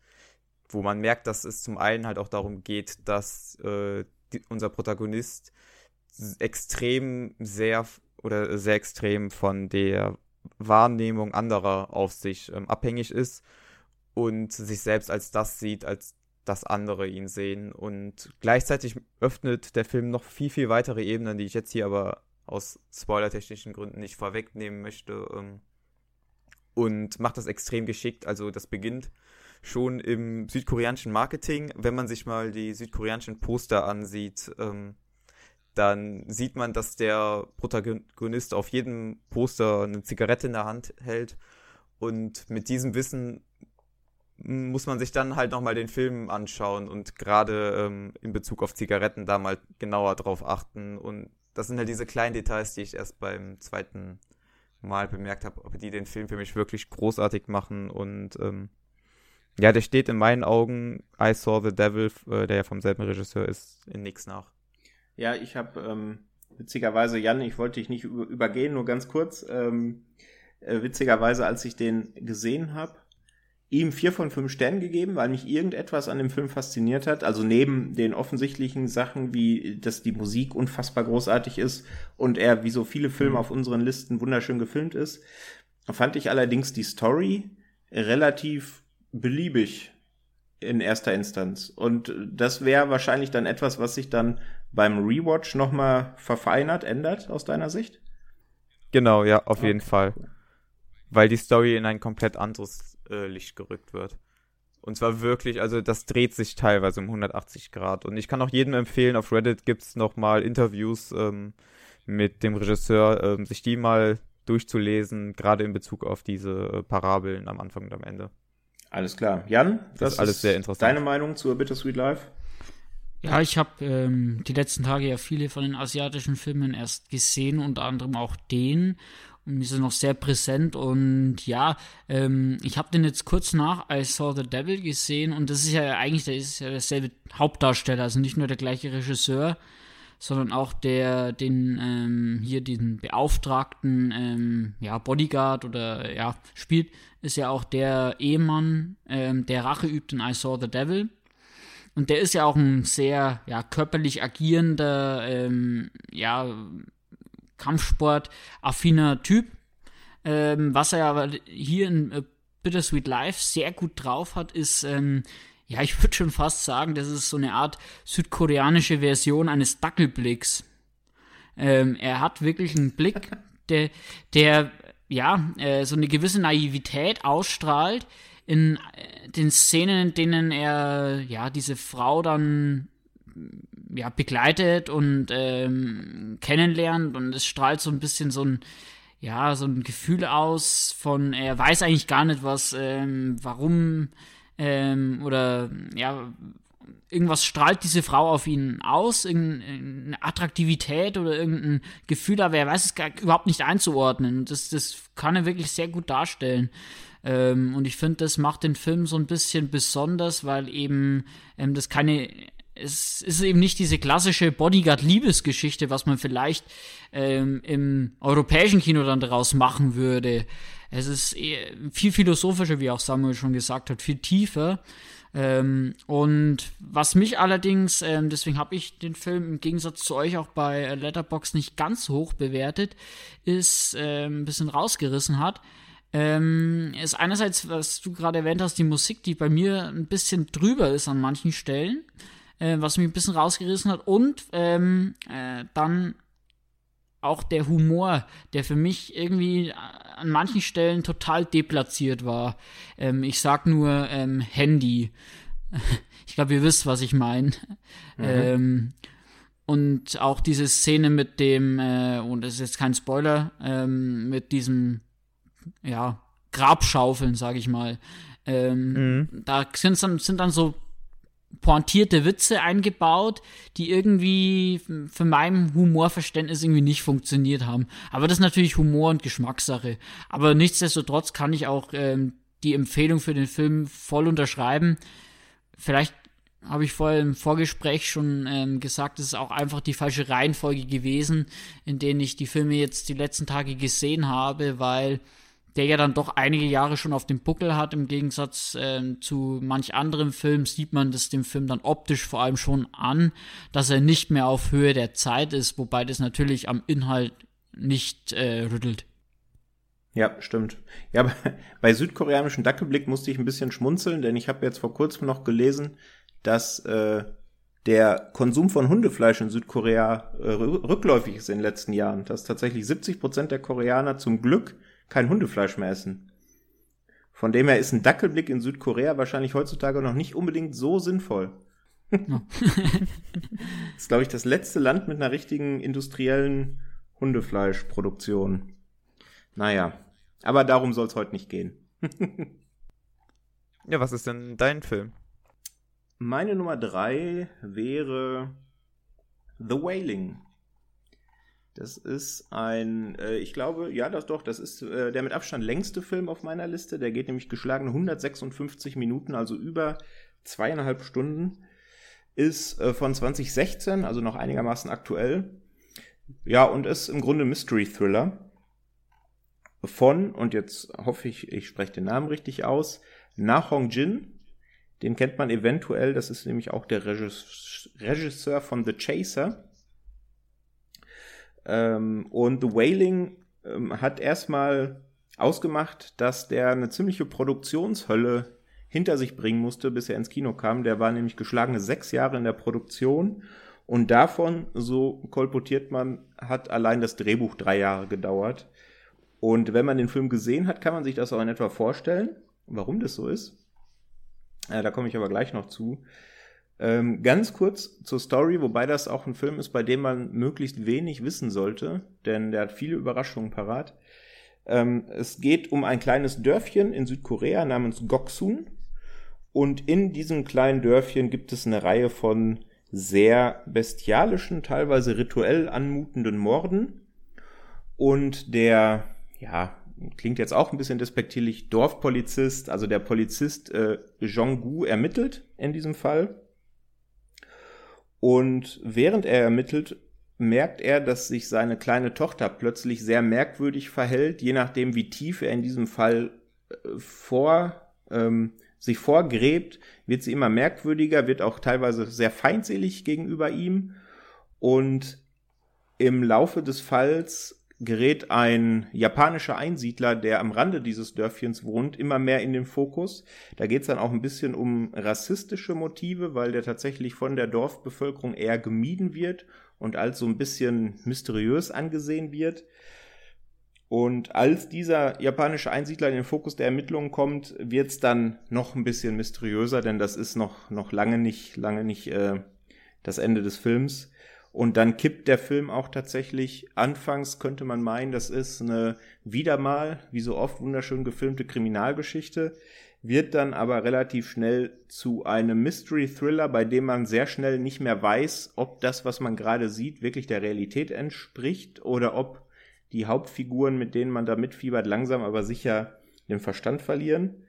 wo man merkt, dass es zum einen halt auch darum geht, dass äh, die, unser Protagonist extrem sehr oder sehr extrem von der Wahrnehmung anderer auf sich ähm, abhängig ist und sich selbst als das sieht, als das andere ihn sehen. Und gleichzeitig öffnet der Film noch viel, viel weitere Ebenen, die ich jetzt hier aber aus spoilertechnischen Gründen nicht vorwegnehmen möchte. Ähm, und macht das extrem geschickt. Also das beginnt schon im südkoreanischen Marketing. Wenn man sich mal die südkoreanischen Poster ansieht, ähm, dann sieht man, dass der Protagonist auf jedem Poster eine Zigarette in der Hand hält. Und mit diesem Wissen muss man sich dann halt nochmal den Film anschauen und gerade ähm, in Bezug auf Zigaretten da mal genauer drauf achten. Und das sind halt diese kleinen Details, die ich erst beim zweiten Mal bemerkt habe, ob die den Film für mich wirklich großartig machen. Und ähm, ja, der steht in meinen Augen I Saw the Devil, äh, der ja vom selben Regisseur ist, in nix nach. Ja, ich habe ähm, witzigerweise, Jan, ich wollte dich nicht übergehen, nur ganz kurz. Ähm, äh, witzigerweise, als ich den gesehen habe, ihm vier von fünf Sternen gegeben, weil mich irgendetwas an dem Film fasziniert hat. Also neben den offensichtlichen Sachen, wie dass die Musik unfassbar großartig ist und er, wie so viele Filme mhm. auf unseren Listen, wunderschön gefilmt ist, fand ich allerdings die Story relativ beliebig in erster Instanz. Und das wäre wahrscheinlich dann etwas, was sich dann beim Rewatch nochmal verfeinert, ändert aus deiner Sicht? Genau, ja, auf okay. jeden Fall. Weil die Story in ein komplett anderes äh, Licht gerückt wird. Und zwar wirklich, also das dreht sich teilweise um 180 Grad. Und ich kann auch jedem empfehlen, auf Reddit gibt es nochmal Interviews ähm, mit dem Regisseur, ähm, sich die mal durchzulesen, gerade in Bezug auf diese äh, Parabeln am Anfang und am Ende. Alles klar. Jan, das, das ist alles sehr interessant. Deine Meinung zur Bittersweet Life? Ja, ich habe ähm, die letzten Tage ja viele von den asiatischen Filmen erst gesehen, unter anderem auch den. Und ist noch sehr präsent. Und ja, ähm, ich habe den jetzt kurz nach I Saw the Devil gesehen. Und das ist ja eigentlich der ist ja derselbe Hauptdarsteller, also nicht nur der gleiche Regisseur, sondern auch der, den ähm, hier diesen Beauftragten, ähm, ja, Bodyguard oder ja, spielt, ist ja auch der Ehemann, ähm, der Rache übt in I Saw the Devil. Und der ist ja auch ein sehr ja, körperlich agierender, ähm, ja, Kampfsport-affiner Typ. Ähm, was er aber hier in äh, Bittersweet Life sehr gut drauf hat, ist, ähm, ja, ich würde schon fast sagen, das ist so eine Art südkoreanische Version eines Dackelblicks. Ähm, er hat wirklich einen Blick, der, der ja, äh, so eine gewisse Naivität ausstrahlt in äh, den Szenen, in denen er ja diese Frau dann ja, begleitet und ähm, kennenlernt und es strahlt so ein bisschen so ein, ja, so ein Gefühl aus von, er weiß eigentlich gar nicht was, ähm, warum ähm, oder ja, irgendwas strahlt diese Frau auf ihn aus, irgendeine Attraktivität oder irgendein Gefühl, aber er weiß es gar, überhaupt nicht einzuordnen. Das, das kann er wirklich sehr gut darstellen. Ähm, und ich finde, das macht den Film so ein bisschen besonders, weil eben ähm, das keine es ist eben nicht diese klassische Bodyguard-Liebesgeschichte, was man vielleicht ähm, im europäischen Kino dann daraus machen würde. Es ist viel philosophischer, wie auch Samuel schon gesagt hat, viel tiefer. Ähm, und was mich allerdings, ähm, deswegen habe ich den Film im Gegensatz zu euch auch bei Letterbox nicht ganz hoch bewertet, ist ähm, ein bisschen rausgerissen hat. Ähm, ist einerseits, was du gerade erwähnt hast, die Musik, die bei mir ein bisschen drüber ist an manchen Stellen, äh, was mich ein bisschen rausgerissen hat. Und ähm, äh, dann auch der Humor, der für mich irgendwie an manchen Stellen total deplatziert war. Ähm, ich sag nur ähm, Handy. Ich glaube, ihr wisst, was ich meine. Mhm. Ähm, und auch diese Szene mit dem, äh, und das ist jetzt kein Spoiler, ähm, mit diesem, ja, Grabschaufeln, sag ich mal. Ähm, mhm. Da sind dann, sind dann so pointierte Witze eingebaut, die irgendwie für mein Humorverständnis irgendwie nicht funktioniert haben. Aber das ist natürlich Humor und Geschmackssache. Aber nichtsdestotrotz kann ich auch ähm, die Empfehlung für den Film voll unterschreiben. Vielleicht habe ich vorher im Vorgespräch schon ähm, gesagt, es ist auch einfach die falsche Reihenfolge gewesen, in denen ich die Filme jetzt die letzten Tage gesehen habe, weil der ja dann doch einige Jahre schon auf dem Buckel hat. Im Gegensatz äh, zu manch anderem Film sieht man das dem Film dann optisch vor allem schon an, dass er nicht mehr auf Höhe der Zeit ist, wobei das natürlich am Inhalt nicht äh, rüttelt. Ja, stimmt. Ja, bei südkoreanischen Dackelblick musste ich ein bisschen schmunzeln, denn ich habe jetzt vor kurzem noch gelesen, dass äh, der Konsum von Hundefleisch in Südkorea äh, rückläufig ist in den letzten Jahren. Dass tatsächlich 70 Prozent der Koreaner zum Glück kein Hundefleisch mehr essen. Von dem her ist ein Dackelblick in Südkorea wahrscheinlich heutzutage noch nicht unbedingt so sinnvoll. das ist, glaube ich, das letzte Land mit einer richtigen industriellen Hundefleischproduktion. Naja, aber darum soll es heute nicht gehen. ja, was ist denn dein Film? Meine Nummer drei wäre The Wailing. Das ist ein, äh, ich glaube, ja, das doch, das ist äh, der mit Abstand längste Film auf meiner Liste. Der geht nämlich geschlagene 156 Minuten, also über zweieinhalb Stunden. Ist äh, von 2016, also noch einigermaßen aktuell. Ja, und ist im Grunde Mystery Thriller. Von, und jetzt hoffe ich, ich spreche den Namen richtig aus, Na Hong Jin. Den kennt man eventuell, das ist nämlich auch der Regisseur von The Chaser ähm, und The Wailing ähm, hat erstmal ausgemacht, dass der eine ziemliche Produktionshölle hinter sich bringen musste, bis er ins Kino kam. Der war nämlich geschlagene sechs Jahre in der Produktion und davon, so kolportiert man, hat allein das Drehbuch drei Jahre gedauert. Und wenn man den Film gesehen hat, kann man sich das auch in etwa vorstellen, warum das so ist. Äh, da komme ich aber gleich noch zu. Ähm, ganz kurz zur Story, wobei das auch ein Film ist, bei dem man möglichst wenig wissen sollte, denn der hat viele Überraschungen parat. Ähm, es geht um ein kleines Dörfchen in Südkorea namens Goksun. Und in diesem kleinen Dörfchen gibt es eine Reihe von sehr bestialischen, teilweise rituell anmutenden Morden. Und der, ja, klingt jetzt auch ein bisschen despektierlich, Dorfpolizist, also der Polizist äh, Jong-gu ermittelt in diesem Fall und während er ermittelt, merkt er, dass sich seine kleine Tochter plötzlich sehr merkwürdig verhält, je nachdem, wie tief er in diesem Fall äh, vor, ähm, sich vorgräbt, wird sie immer merkwürdiger, wird auch teilweise sehr feindselig gegenüber ihm. Und im Laufe des Falls gerät ein japanischer Einsiedler, der am Rande dieses Dörfchens wohnt, immer mehr in den Fokus. Da geht es dann auch ein bisschen um rassistische Motive, weil der tatsächlich von der Dorfbevölkerung eher gemieden wird und als so ein bisschen mysteriös angesehen wird. Und als dieser japanische Einsiedler in den Fokus der Ermittlungen kommt, wird es dann noch ein bisschen mysteriöser, denn das ist noch, noch lange nicht, lange nicht äh, das Ende des Films. Und dann kippt der Film auch tatsächlich. Anfangs könnte man meinen, das ist eine wieder mal, wie so oft, wunderschön gefilmte Kriminalgeschichte. wird dann aber relativ schnell zu einem Mystery Thriller, bei dem man sehr schnell nicht mehr weiß, ob das, was man gerade sieht, wirklich der Realität entspricht oder ob die Hauptfiguren, mit denen man da mitfiebert, langsam aber sicher den Verstand verlieren.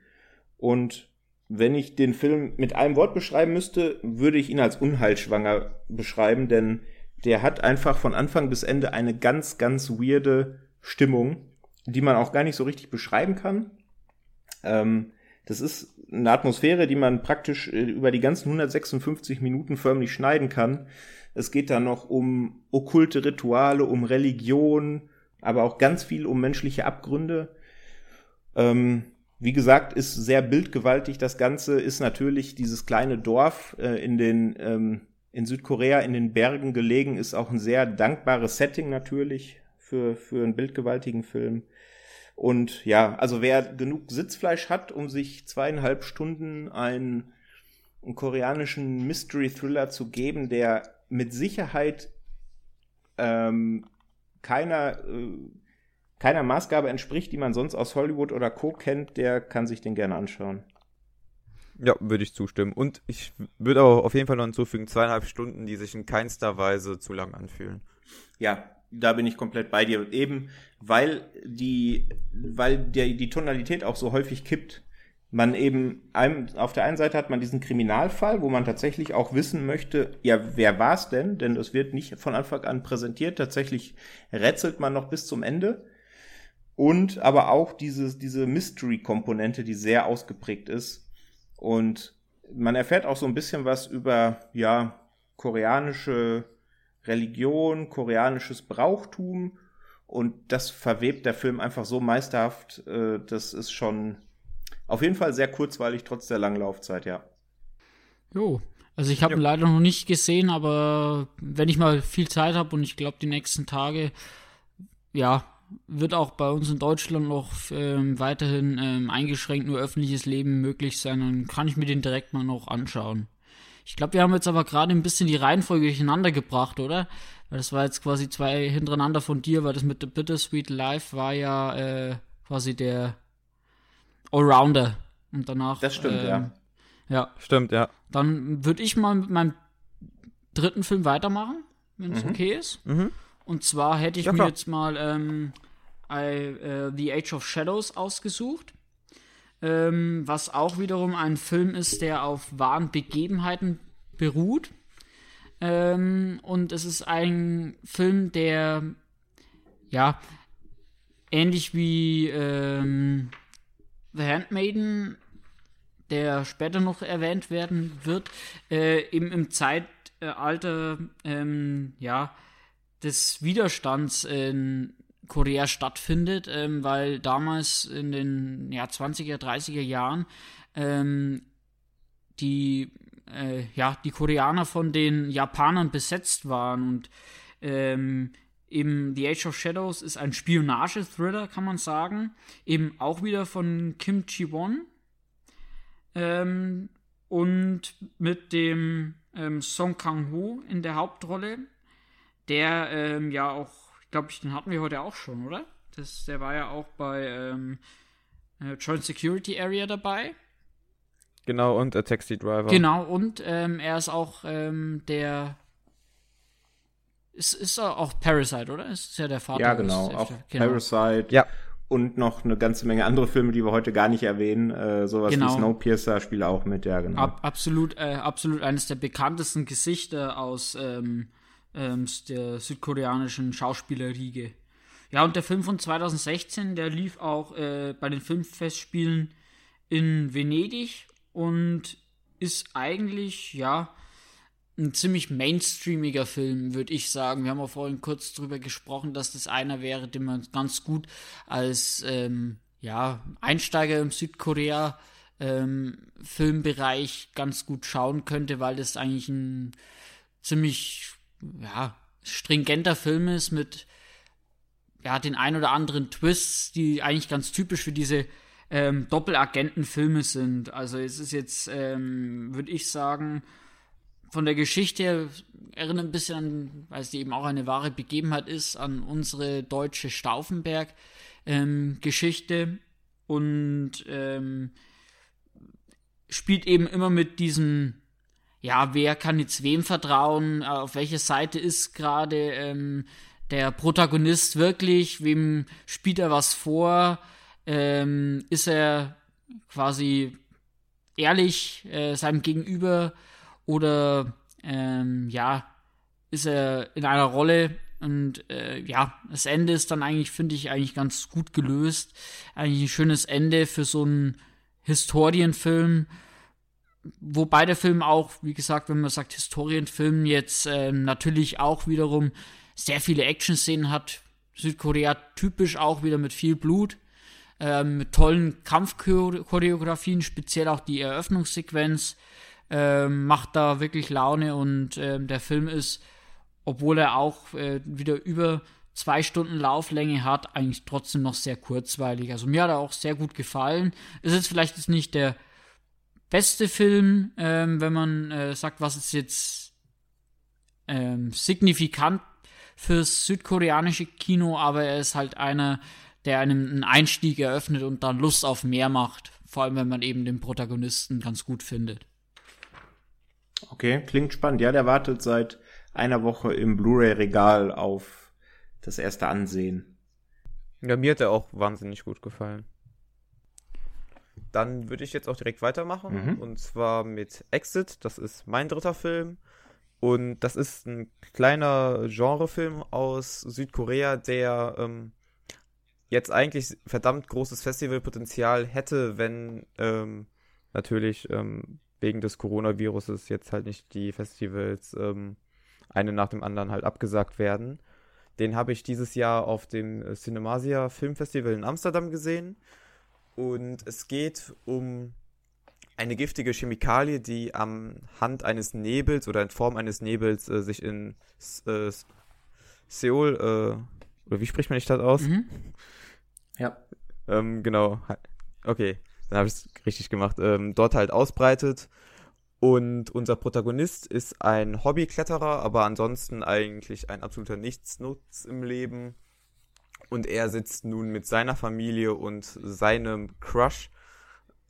Und wenn ich den Film mit einem Wort beschreiben müsste, würde ich ihn als unheilschwanger beschreiben, denn der hat einfach von Anfang bis Ende eine ganz, ganz weirde Stimmung, die man auch gar nicht so richtig beschreiben kann. Ähm, das ist eine Atmosphäre, die man praktisch äh, über die ganzen 156 Minuten förmlich schneiden kann. Es geht da noch um okkulte Rituale, um Religion, aber auch ganz viel um menschliche Abgründe. Ähm, wie gesagt, ist sehr bildgewaltig. Das Ganze ist natürlich dieses kleine Dorf äh, in den ähm, in Südkorea in den Bergen gelegen, ist auch ein sehr dankbares Setting natürlich für für einen bildgewaltigen Film. Und ja, also wer genug Sitzfleisch hat, um sich zweieinhalb Stunden einen, einen koreanischen Mystery Thriller zu geben, der mit Sicherheit ähm, keiner, äh, keiner Maßgabe entspricht, die man sonst aus Hollywood oder Co. kennt, der kann sich den gerne anschauen. Ja, würde ich zustimmen. Und ich würde auch auf jeden Fall noch hinzufügen, zweieinhalb Stunden, die sich in keinster Weise zu lang anfühlen. Ja, da bin ich komplett bei dir. Eben, weil die, weil der, die Tonalität auch so häufig kippt. Man eben, einem, auf der einen Seite hat man diesen Kriminalfall, wo man tatsächlich auch wissen möchte, ja, wer war es denn? Denn es wird nicht von Anfang an präsentiert. Tatsächlich rätselt man noch bis zum Ende. Und aber auch dieses, diese Mystery-Komponente, die sehr ausgeprägt ist. Und man erfährt auch so ein bisschen was über, ja, koreanische Religion, koreanisches Brauchtum und das verwebt der Film einfach so meisterhaft. Äh, das ist schon auf jeden Fall sehr kurzweilig, trotz der langen Laufzeit, ja. Jo, also ich habe ja. ihn leider noch nicht gesehen, aber wenn ich mal viel Zeit habe und ich glaube die nächsten Tage, ja, wird auch bei uns in Deutschland noch ähm, weiterhin ähm, eingeschränkt nur öffentliches Leben möglich sein, dann kann ich mir den direkt mal noch anschauen. Ich glaube, wir haben jetzt aber gerade ein bisschen die Reihenfolge durcheinander gebracht, oder? Weil das war jetzt quasi zwei hintereinander von dir, weil das mit The Bittersweet Life war ja äh, quasi der Allrounder. Und danach. Das stimmt, ähm, ja. Ja. Stimmt, ja. Dann würde ich mal mit meinem dritten Film weitermachen, wenn es mhm. okay ist. Mhm. Und zwar hätte ich ja, mir jetzt mal ähm, I, uh, The Age of Shadows ausgesucht ähm, was auch wiederum ein Film ist, der auf wahren Begebenheiten beruht. Ähm, und es ist ein Film, der ja ähnlich wie ähm, The Handmaiden, der später noch erwähnt werden wird, äh, im, im Zeitalter ähm, ja, des Widerstands in Korea stattfindet, ähm, weil damals in den ja, 20er, 30er Jahren ähm, die, äh, ja, die Koreaner von den Japanern besetzt waren und ähm, eben The Age of Shadows ist ein Spionage-Thriller, kann man sagen. Eben auch wieder von Kim Chi-won. Ähm, und mit dem ähm, Song Kang-ho in der Hauptrolle, der ähm, ja auch glaube ich, den hatten wir heute auch schon, oder? Das, der war ja auch bei ähm, äh, Joint Security Area dabei. Genau, und A Taxi Driver. Genau, und ähm, er ist auch ähm, der. Ist, ist auch Parasite, oder? Ist ja der Vater. Ja, genau, auch genau. Parasite. Ja. Und noch eine ganze Menge andere Filme, die wir heute gar nicht erwähnen. Äh, sowas genau. wie Snowpiercer spielt auch mit, ja, genau. Ab, absolut, äh, absolut eines der bekanntesten Gesichter aus ähm, ähm, der südkoreanischen Schauspielerriege. Ja, und der Film von 2016, der lief auch äh, bei den Filmfestspielen in Venedig und ist eigentlich, ja, ein ziemlich mainstreamiger Film, würde ich sagen. Wir haben auch vorhin kurz drüber gesprochen, dass das einer wäre, den man ganz gut als ähm, ja, Einsteiger im Südkorea ähm, Filmbereich ganz gut schauen könnte, weil das eigentlich ein ziemlich ja, stringenter Film ist mit ja, den ein oder anderen Twists, die eigentlich ganz typisch für diese ähm, Doppelagenten-Filme sind. Also es ist jetzt, ähm, würde ich sagen, von der Geschichte erinnert ein bisschen an, weil es eben auch eine wahre Begebenheit ist, an unsere deutsche Stauffenberg-Geschichte. Ähm, und ähm, spielt eben immer mit diesem, ja, wer kann jetzt wem vertrauen, auf welcher Seite ist gerade ähm, der Protagonist wirklich, wem spielt er was vor, ähm, ist er quasi ehrlich äh, seinem Gegenüber? Oder ähm, ja, ist er in einer Rolle? Und äh, ja, das Ende ist dann eigentlich, finde ich, eigentlich ganz gut gelöst. Eigentlich ein schönes Ende für so einen Historienfilm. Wobei der Film auch, wie gesagt, wenn man sagt Historienfilm, jetzt äh, natürlich auch wiederum sehr viele Action-Szenen hat. Südkorea typisch auch wieder mit viel Blut, äh, mit tollen Kampfchoreografien, speziell auch die Eröffnungssequenz äh, macht da wirklich Laune und äh, der Film ist, obwohl er auch äh, wieder über zwei Stunden Lauflänge hat, eigentlich trotzdem noch sehr kurzweilig. Also mir hat er auch sehr gut gefallen. Ist jetzt vielleicht jetzt nicht der beste Film, ähm, wenn man äh, sagt, was ist jetzt ähm, signifikant fürs südkoreanische Kino, aber er ist halt einer, der einem einen Einstieg eröffnet und dann Lust auf mehr macht. Vor allem, wenn man eben den Protagonisten ganz gut findet. Okay, klingt spannend. Ja, der wartet seit einer Woche im Blu-ray-Regal auf das erste Ansehen. Ja, mir hat er auch wahnsinnig gut gefallen. Dann würde ich jetzt auch direkt weitermachen. Mhm. Und zwar mit Exit. Das ist mein dritter Film. Und das ist ein kleiner Genrefilm aus Südkorea, der ähm, jetzt eigentlich verdammt großes Festivalpotenzial hätte, wenn ähm, natürlich ähm, wegen des Coronaviruses jetzt halt nicht die Festivals ähm, eine nach dem anderen halt abgesagt werden. Den habe ich dieses Jahr auf dem Cinemasia Filmfestival in Amsterdam gesehen. Und es geht um eine giftige Chemikalie, die am Hand eines Nebels oder in Form eines Nebels äh, sich in äh, Seoul, äh, oder wie spricht man nicht das aus? Mhm. Ja. Ähm, genau. Okay, dann habe ich es richtig gemacht. Ähm, dort halt ausbreitet. Und unser Protagonist ist ein Hobbykletterer, aber ansonsten eigentlich ein absoluter Nichtsnutz im Leben. Und er sitzt nun mit seiner Familie und seinem Crush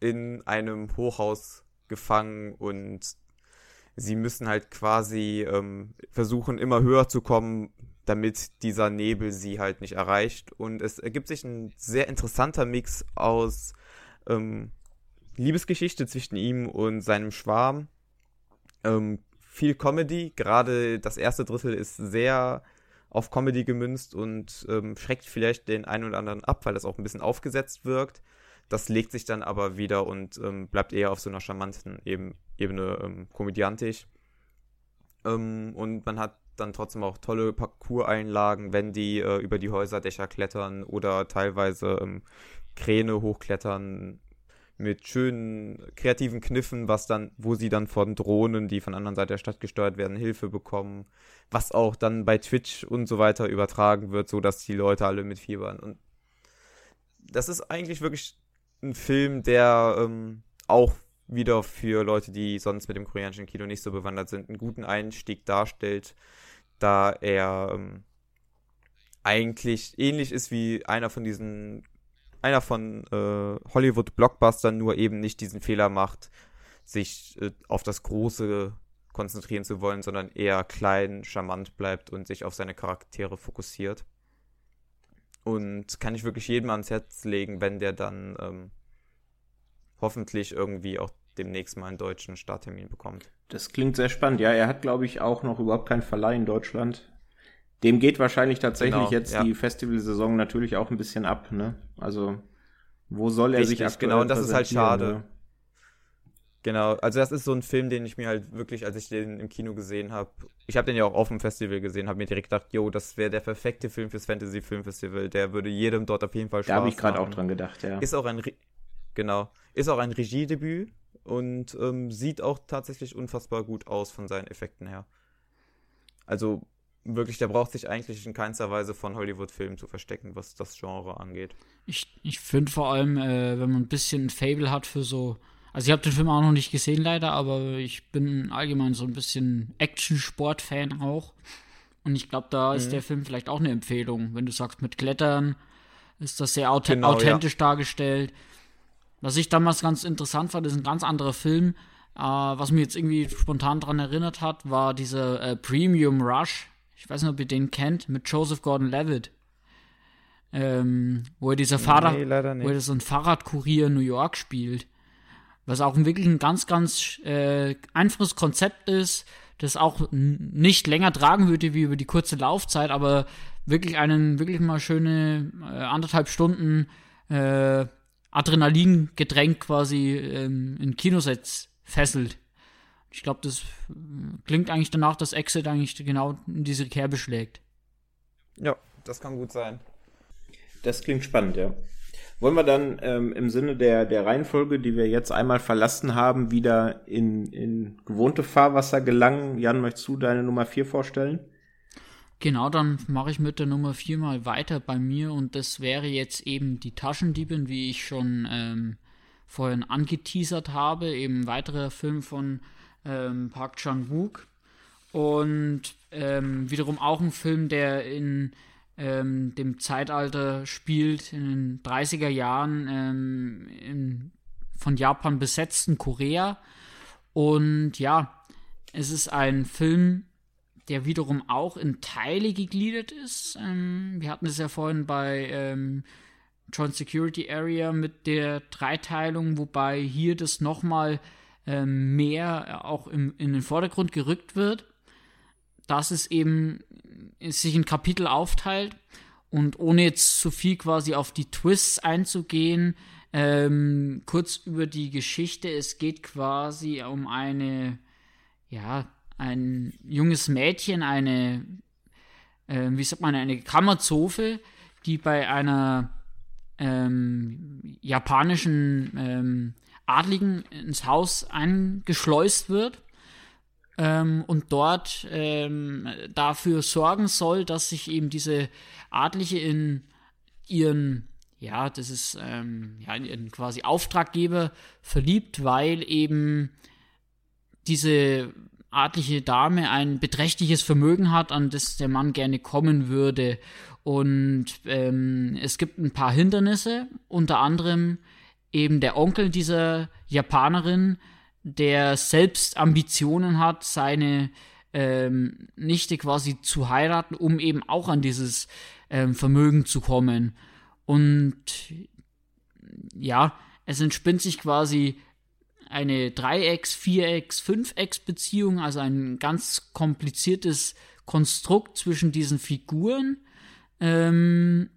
in einem Hochhaus gefangen und sie müssen halt quasi ähm, versuchen, immer höher zu kommen, damit dieser Nebel sie halt nicht erreicht. Und es ergibt sich ein sehr interessanter Mix aus ähm, Liebesgeschichte zwischen ihm und seinem Schwarm. Ähm, viel Comedy, gerade das erste Drittel ist sehr auf Comedy gemünzt und ähm, schreckt vielleicht den einen oder anderen ab, weil das auch ein bisschen aufgesetzt wirkt. Das legt sich dann aber wieder und ähm, bleibt eher auf so einer charmanten Eben Ebene ähm, komödiantisch. Ähm, und man hat dann trotzdem auch tolle Parcours-Einlagen, wenn die äh, über die Häuserdächer klettern oder teilweise ähm, Kräne hochklettern mit schönen kreativen Kniffen, was dann, wo sie dann von Drohnen, die von anderen Seite der Stadt gesteuert werden, Hilfe bekommen, was auch dann bei Twitch und so weiter übertragen wird, so dass die Leute alle mitfiebern. Und das ist eigentlich wirklich ein Film, der ähm, auch wieder für Leute, die sonst mit dem koreanischen Kino nicht so bewandert sind, einen guten Einstieg darstellt, da er ähm, eigentlich ähnlich ist wie einer von diesen, einer von äh, Hollywood-Blockbustern, nur eben nicht diesen Fehler macht, sich äh, auf das Große konzentrieren zu wollen, sondern eher klein, charmant bleibt und sich auf seine Charaktere fokussiert. Und kann ich wirklich jedem ans Herz legen, wenn der dann ähm, hoffentlich irgendwie auch demnächst mal einen deutschen Starttermin bekommt. Das klingt sehr spannend. Ja, er hat, glaube ich, auch noch überhaupt keinen Verleih in Deutschland. Dem geht wahrscheinlich tatsächlich genau, jetzt ja. die Festivalsaison natürlich auch ein bisschen ab, ne? Also, wo soll er Richtig, sich aktuell Genau, und das ist halt schade. Ne? Genau, also das ist so ein Film, den ich mir halt wirklich, als ich den im Kino gesehen habe, ich habe den ja auch auf dem Festival gesehen, habe mir direkt gedacht, yo, das wäre der perfekte Film fürs Fantasy Filmfestival, der würde jedem dort auf jeden Fall Spaß Da habe ich gerade auch dran gedacht, ja. Ist auch ein, genau, ist auch ein Regiedebüt und ähm, sieht auch tatsächlich unfassbar gut aus von seinen Effekten her. Also wirklich, der braucht sich eigentlich in keinster Weise von Hollywood-Filmen zu verstecken, was das Genre angeht. Ich, ich finde vor allem, äh, wenn man ein bisschen ein Fable hat für so also ich habe den Film auch noch nicht gesehen leider, aber ich bin allgemein so ein bisschen Action-Sport-Fan auch. Und ich glaube, da mhm. ist der Film vielleicht auch eine Empfehlung. Wenn du sagst, mit Klettern ist das sehr auth genau, authentisch ja. dargestellt. was ich damals ganz interessant fand, ist ein ganz anderer Film. Äh, was mir jetzt irgendwie spontan daran erinnert hat, war dieser äh, Premium Rush. Ich weiß nicht, ob ihr den kennt, mit Joseph Gordon-Levitt. Ähm, wo er dieser Fahrrad, nee, wo er so ein Fahrradkurier in New York spielt. Was auch wirklich ein ganz, ganz äh, einfaches Konzept ist, das auch nicht länger tragen würde wie über die kurze Laufzeit, aber wirklich einen, wirklich mal schöne äh, anderthalb Stunden äh, Adrenalin gedrängt quasi ähm, in Kinosets fesselt. Ich glaube, das äh, klingt eigentlich danach, dass Exit eigentlich genau in diese Kerbe schlägt. Ja, das kann gut sein. Das klingt spannend, ja. Wollen wir dann ähm, im Sinne der, der Reihenfolge, die wir jetzt einmal verlassen haben, wieder in, in gewohnte Fahrwasser gelangen? Jan, möchtest du deine Nummer 4 vorstellen? Genau, dann mache ich mit der Nummer 4 mal weiter bei mir und das wäre jetzt eben die Taschendiebin, wie ich schon ähm, vorhin angeteasert habe, eben ein weiterer Film von ähm, Park Chan-wook und ähm, wiederum auch ein Film, der in ähm, dem Zeitalter spielt, in den 30er Jahren ähm, in, von Japan besetzten Korea. Und ja, es ist ein Film, der wiederum auch in Teile gegliedert ist. Ähm, wir hatten es ja vorhin bei ähm, Joint Security Area mit der Dreiteilung, wobei hier das nochmal ähm, mehr auch im, in den Vordergrund gerückt wird dass es eben sich in Kapitel aufteilt und ohne jetzt zu viel quasi auf die Twists einzugehen, ähm, kurz über die Geschichte. Es geht quasi um eine, ja, ein junges Mädchen, eine, äh, wie sagt man, eine Kammerzofe, die bei einer ähm, japanischen ähm, Adligen ins Haus eingeschleust wird ähm, und dort ähm, dafür sorgen soll, dass sich eben diese Adlige in ihren, ja, das ist ähm, ja, in quasi Auftraggeber verliebt, weil eben diese adlige Dame ein beträchtliches Vermögen hat, an das der Mann gerne kommen würde. Und ähm, es gibt ein paar Hindernisse, unter anderem eben der Onkel dieser Japanerin, der selbst Ambitionen hat, seine ähm, Nichte quasi zu heiraten, um eben auch an dieses ähm, Vermögen zu kommen. Und ja, es entspinnt sich quasi eine Dreiecks-, Vierecks-, Fünfecks-Beziehung, also ein ganz kompliziertes Konstrukt zwischen diesen Figuren, ähm,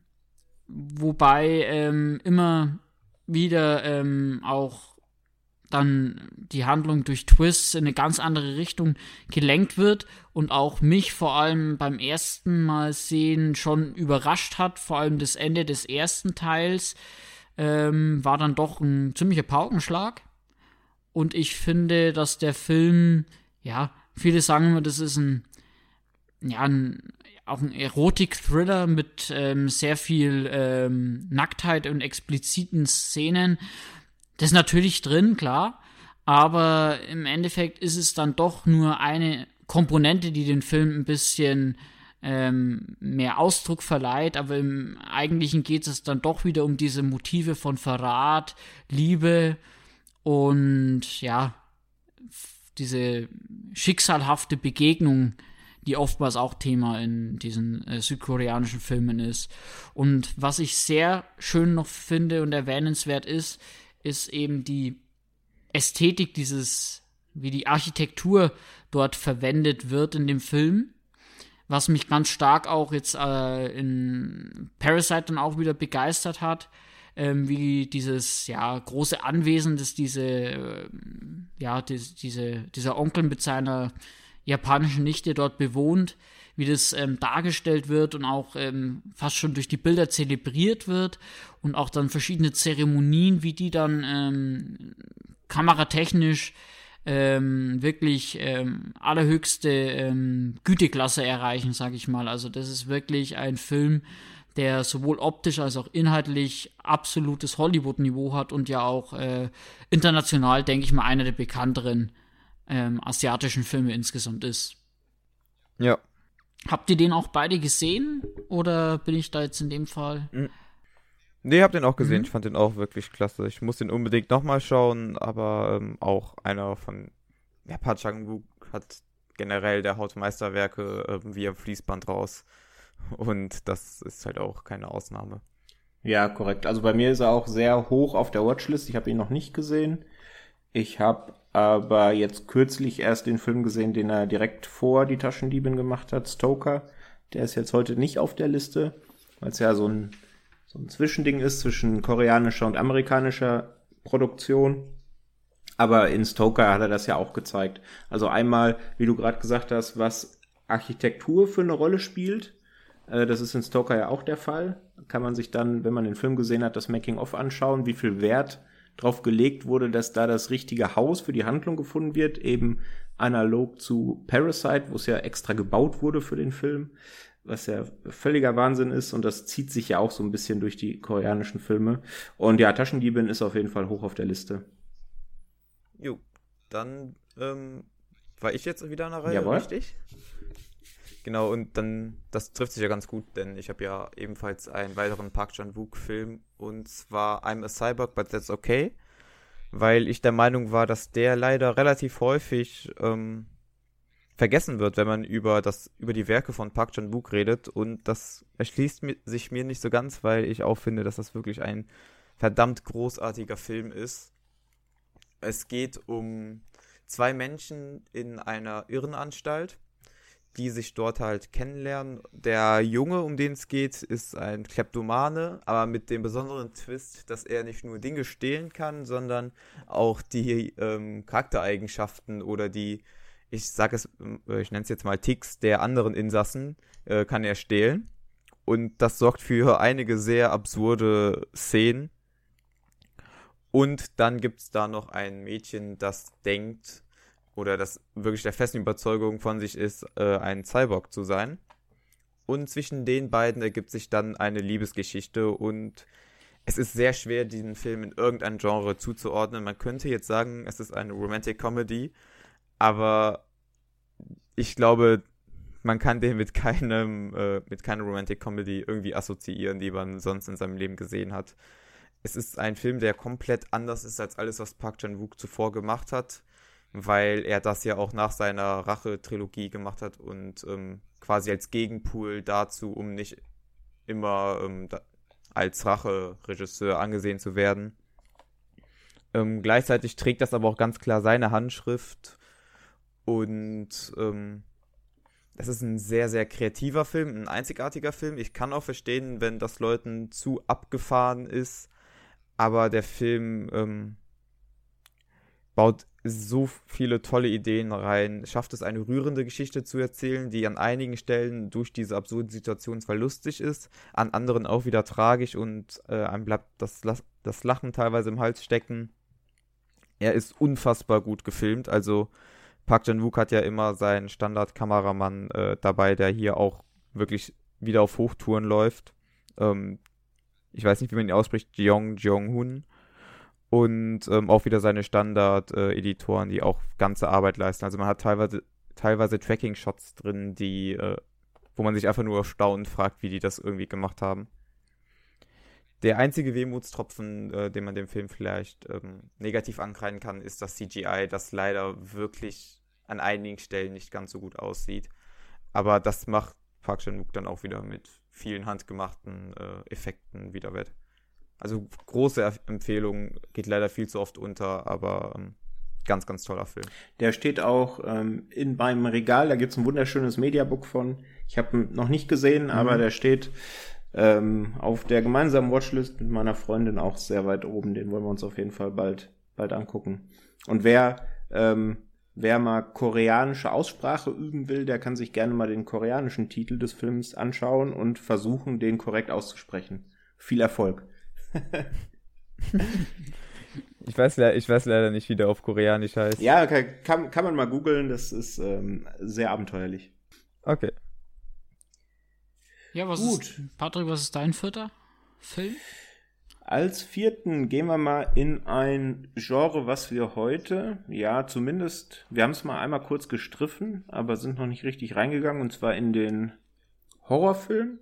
wobei ähm, immer wieder ähm, auch dann die Handlung durch Twists in eine ganz andere Richtung gelenkt wird und auch mich vor allem beim ersten Mal sehen schon überrascht hat, vor allem das Ende des ersten Teils ähm, war dann doch ein ziemlicher Paukenschlag. Und ich finde, dass der Film, ja, viele sagen immer, das ist ein, ja, ein, auch ein Erotik-Thriller mit ähm, sehr viel ähm, Nacktheit und expliziten Szenen. Das ist natürlich drin, klar, aber im Endeffekt ist es dann doch nur eine Komponente, die den Film ein bisschen ähm, mehr Ausdruck verleiht, aber im Eigentlichen geht es dann doch wieder um diese Motive von Verrat, Liebe und ja, diese schicksalhafte Begegnung, die oftmals auch Thema in diesen äh, südkoreanischen Filmen ist. Und was ich sehr schön noch finde und erwähnenswert ist, ist eben die Ästhetik dieses, wie die Architektur dort verwendet wird in dem Film. Was mich ganz stark auch jetzt äh, in Parasite dann auch wieder begeistert hat, ähm, wie dieses ja große Anwesen, das diese äh, ja die, diese dieser Onkel mit seiner japanischen Nichte dort bewohnt, wie das ähm, dargestellt wird und auch ähm, fast schon durch die Bilder zelebriert wird und auch dann verschiedene Zeremonien, wie die dann ähm, kameratechnisch ähm, wirklich ähm, allerhöchste ähm, Güteklasse erreichen, sage ich mal. Also das ist wirklich ein Film, der sowohl optisch als auch inhaltlich absolutes Hollywood-Niveau hat und ja auch äh, international, denke ich mal, einer der bekannteren ähm, asiatischen Filme insgesamt ist. Ja, Habt ihr den auch beide gesehen? Oder bin ich da jetzt in dem Fall? Hm. Nee, hab den auch gesehen. Mhm. Ich fand den auch wirklich klasse. Ich muss den unbedingt nochmal schauen, aber ähm, auch einer von. Ja, Park Chan-wook hat generell der haut Meisterwerke äh, wie am Fließband raus. Und das ist halt auch keine Ausnahme. Ja, korrekt. Also bei mir ist er auch sehr hoch auf der Watchlist. Ich habe ihn noch nicht gesehen. Ich habe aber jetzt kürzlich erst den Film gesehen, den er direkt vor die Taschendiebin gemacht hat, Stoker. Der ist jetzt heute nicht auf der Liste, weil es ja so ein, so ein Zwischending ist zwischen koreanischer und amerikanischer Produktion. Aber in Stoker hat er das ja auch gezeigt. Also einmal, wie du gerade gesagt hast, was Architektur für eine Rolle spielt. Äh, das ist in Stoker ja auch der Fall. Kann man sich dann, wenn man den Film gesehen hat, das Making-of anschauen, wie viel Wert drauf gelegt wurde, dass da das richtige Haus für die Handlung gefunden wird, eben analog zu Parasite, wo es ja extra gebaut wurde für den Film, was ja völliger Wahnsinn ist und das zieht sich ja auch so ein bisschen durch die koreanischen Filme. Und ja, Taschendiebin ist auf jeden Fall hoch auf der Liste. Jo, dann ähm, war ich jetzt wieder an der Reihe, Jawohl. richtig? Genau, und dann, das trifft sich ja ganz gut, denn ich habe ja ebenfalls einen weiteren Park Chan-wook-Film und zwar I'm a Cyborg, but that's okay, weil ich der Meinung war, dass der leider relativ häufig ähm, vergessen wird, wenn man über das über die Werke von Park Chan-wook redet und das erschließt sich mir nicht so ganz, weil ich auch finde, dass das wirklich ein verdammt großartiger Film ist. Es geht um zwei Menschen in einer Irrenanstalt, die sich dort halt kennenlernen. Der Junge, um den es geht, ist ein Kleptomane, aber mit dem besonderen Twist, dass er nicht nur Dinge stehlen kann, sondern auch die ähm, Charaktereigenschaften oder die, ich sag es, äh, ich nenne es jetzt mal Ticks der anderen Insassen, äh, kann er stehlen. Und das sorgt für einige sehr absurde Szenen und dann gibt es da noch ein Mädchen, das denkt oder das wirklich der festen Überzeugung von sich ist, äh, ein Cyborg zu sein. Und zwischen den beiden ergibt sich dann eine Liebesgeschichte und es ist sehr schwer, diesen Film in irgendein Genre zuzuordnen. Man könnte jetzt sagen, es ist eine Romantic Comedy, aber ich glaube, man kann den mit keinem, äh, mit keiner Romantic Comedy irgendwie assoziieren, die man sonst in seinem Leben gesehen hat es ist ein Film, der komplett anders ist als alles, was Park Chan-wook zuvor gemacht hat, weil er das ja auch nach seiner Rache-Trilogie gemacht hat und ähm, quasi als Gegenpool dazu, um nicht immer ähm, da, als Rache-Regisseur angesehen zu werden. Ähm, gleichzeitig trägt das aber auch ganz klar seine Handschrift und ähm, das ist ein sehr, sehr kreativer Film, ein einzigartiger Film. Ich kann auch verstehen, wenn das Leuten zu abgefahren ist aber der Film ähm, baut so viele tolle Ideen rein, schafft es eine rührende Geschichte zu erzählen, die an einigen Stellen durch diese absurde Situation zwar lustig ist, an anderen auch wieder tragisch und äh, einem bleibt das, das Lachen teilweise im Hals stecken. Er ist unfassbar gut gefilmt, also Park Chan-wook hat ja immer seinen Standard-Kameramann äh, dabei, der hier auch wirklich wieder auf Hochtouren läuft. Ähm, ich weiß nicht, wie man ihn ausspricht, Jeong Jong-hun. Und ähm, auch wieder seine Standard-Editoren, äh, die auch ganze Arbeit leisten. Also man hat teilweise, teilweise Tracking-Shots drin, die, äh, wo man sich einfach nur erstaunt fragt, wie die das irgendwie gemacht haben. Der einzige Wehmutstropfen, äh, den man dem Film vielleicht ähm, negativ ankreiden kann, ist das CGI, das leider wirklich an einigen Stellen nicht ganz so gut aussieht. Aber das macht Park Chan-wook dann auch wieder mit vielen handgemachten äh, Effekten wieder wett. Also große Empfehlung, geht leider viel zu oft unter, aber ähm, ganz, ganz toller Film. Der steht auch ähm, in meinem Regal, da gibt es ein wunderschönes Mediabook von. Ich habe ihn noch nicht gesehen, mhm. aber der steht ähm, auf der gemeinsamen Watchlist mit meiner Freundin auch sehr weit oben. Den wollen wir uns auf jeden Fall bald, bald angucken. Und wer ähm, Wer mal koreanische Aussprache üben will, der kann sich gerne mal den koreanischen Titel des Films anschauen und versuchen, den korrekt auszusprechen. Viel Erfolg. Ich, weiß, ich weiß leider nicht, wie der auf Koreanisch heißt. Ja, kann, kann man mal googeln, das ist ähm, sehr abenteuerlich. Okay. Ja, was Gut. ist, Patrick, was ist dein vierter Film? Als vierten gehen wir mal in ein Genre, was wir heute, ja, zumindest, wir haben es mal einmal kurz gestriffen, aber sind noch nicht richtig reingegangen, und zwar in den Horrorfilm.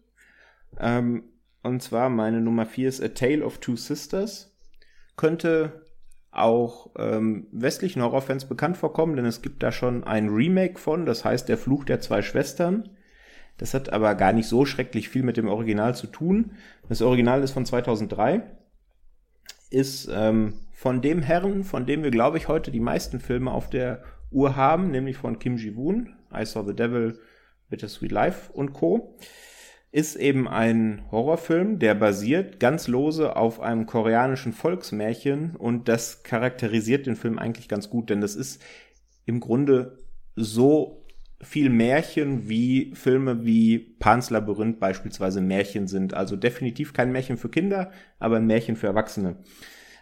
Ähm, Und zwar meine Nummer 4 ist A Tale of Two Sisters. Könnte auch ähm, westlichen Horrorfans bekannt vorkommen, denn es gibt da schon ein Remake von, das heißt Der Fluch der zwei Schwestern. Das hat aber gar nicht so schrecklich viel mit dem Original zu tun. Das Original ist von 2003, ist ähm, von dem Herren, von dem wir, glaube ich, heute die meisten Filme auf der Uhr haben, nämlich von Kim Ji-woon, I Saw the Devil, Bittersweet Life und Co ist eben ein Horrorfilm, der basiert ganz lose auf einem koreanischen Volksmärchen und das charakterisiert den Film eigentlich ganz gut, denn das ist im Grunde so viel Märchen wie Filme wie Pans Labyrinth beispielsweise Märchen sind. Also definitiv kein Märchen für Kinder, aber ein Märchen für Erwachsene.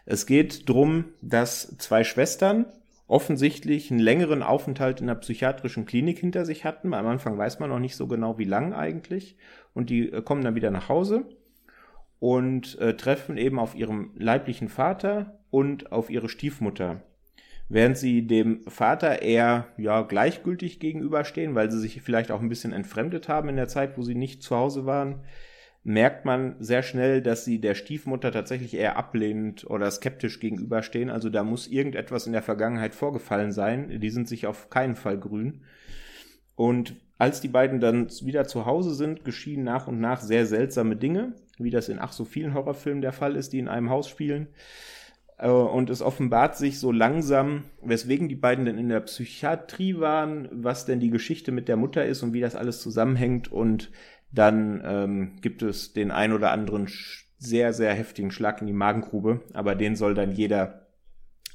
Es geht drum, dass zwei Schwestern offensichtlich einen längeren Aufenthalt in einer psychiatrischen Klinik hinter sich hatten. Am Anfang weiß man noch nicht so genau, wie lang eigentlich und die äh, kommen dann wieder nach Hause und äh, treffen eben auf ihrem leiblichen Vater und auf ihre Stiefmutter. Während sie dem Vater eher ja gleichgültig gegenüberstehen, weil sie sich vielleicht auch ein bisschen entfremdet haben in der Zeit, wo sie nicht zu Hause waren, merkt man sehr schnell, dass sie der Stiefmutter tatsächlich eher ablehnend oder skeptisch gegenüberstehen. Also da muss irgendetwas in der Vergangenheit vorgefallen sein. Die sind sich auf keinen Fall grün. Und als die beiden dann wieder zu Hause sind, geschehen nach und nach sehr seltsame Dinge, wie das in ach so vielen Horrorfilmen der Fall ist, die in einem Haus spielen. Äh, und es offenbart sich so langsam, weswegen die beiden denn in der Psychiatrie waren, was denn die Geschichte mit der Mutter ist und wie das alles zusammenhängt. Und dann ähm, gibt es den ein oder anderen sehr, sehr heftigen Schlag in die Magengrube. Aber den soll dann jeder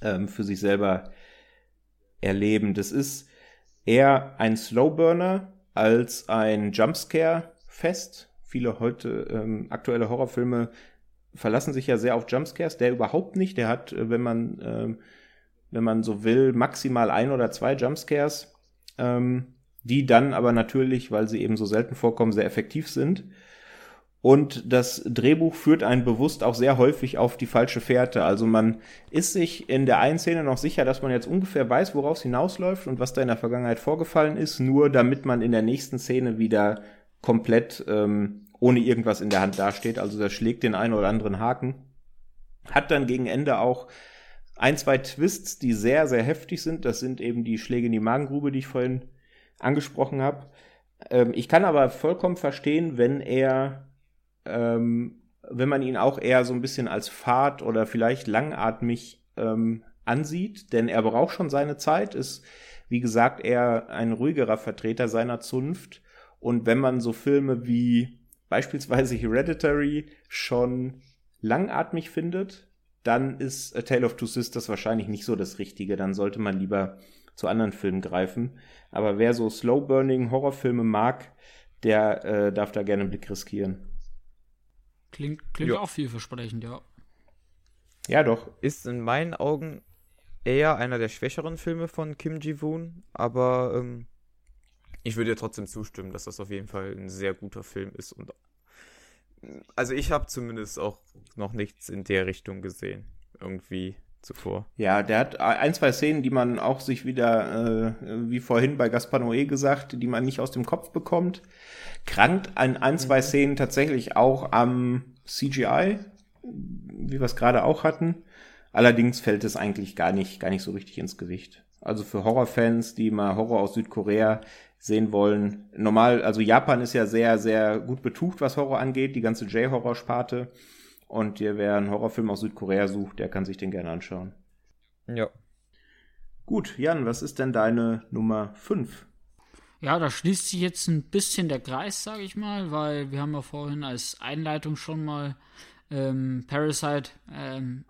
ähm, für sich selber erleben. Das ist eher ein Slowburner als ein Jumpscare-Fest. Viele heute ähm, aktuelle Horrorfilme verlassen sich ja sehr auf Jumpscares. Der überhaupt nicht. Der hat, äh, wenn man, ähm, wenn man so will, maximal ein oder zwei Jumpscares, ähm, die dann aber natürlich, weil sie eben so selten vorkommen, sehr effektiv sind. Und das Drehbuch führt einen bewusst auch sehr häufig auf die falsche Fährte. Also man ist sich in der einen Szene noch sicher, dass man jetzt ungefähr weiß, worauf es hinausläuft und was da in der Vergangenheit vorgefallen ist, nur damit man in der nächsten Szene wieder komplett ähm, ohne irgendwas in der Hand dasteht. Also das schlägt den einen oder anderen Haken. Hat dann gegen Ende auch ein, zwei Twists, die sehr, sehr heftig sind. Das sind eben die Schläge in die Magengrube, die ich vorhin angesprochen habe. Ähm, ich kann aber vollkommen verstehen, wenn er ähm, wenn man ihn auch eher so ein bisschen als fad oder vielleicht langatmig ähm, ansieht, denn er braucht schon seine Zeit, ist, wie gesagt, eher ein ruhigerer Vertreter seiner Zunft. Und wenn man so Filme wie beispielsweise Hereditary schon langatmig findet, dann ist A Tale of Two Sisters wahrscheinlich nicht so das Richtige. Dann sollte man lieber zu anderen Filmen greifen. Aber wer so Slow-Burning Horrorfilme mag, der äh, darf da gerne einen Blick riskieren. Klingt, klingt auch vielversprechend, ja. Ja, doch. Ist in meinen Augen eher einer der schwächeren Filme von Kim Ji-woon, aber ähm, ich würde dir trotzdem zustimmen, dass das auf jeden Fall ein sehr guter Film ist und also ich habe zumindest auch noch nichts in der Richtung gesehen. Irgendwie zuvor. Ja, der hat ein, zwei Szenen, die man auch sich wieder, äh, wie vorhin bei Gaspar Noé gesagt, die man nicht aus dem Kopf bekommt. Krankt an ein, zwei mhm. Szenen tatsächlich auch am CGI, wie wir es gerade auch hatten. Allerdings fällt es eigentlich gar nicht, gar nicht so richtig ins Gewicht. Also für Horrorfans, die mal Horror aus Südkorea sehen wollen. Normal, also Japan ist ja sehr, sehr gut betucht, was Horror angeht, die ganze J-Horror-Sparte. Und dir, wer einen Horrorfilm aus Südkorea sucht, der kann sich den gerne anschauen. Ja. Gut, Jan, was ist denn deine Nummer 5? Ja, da schließt sich jetzt ein bisschen der Kreis, sage ich mal, weil wir haben ja vorhin als Einleitung schon mal ähm, Parasite ähm,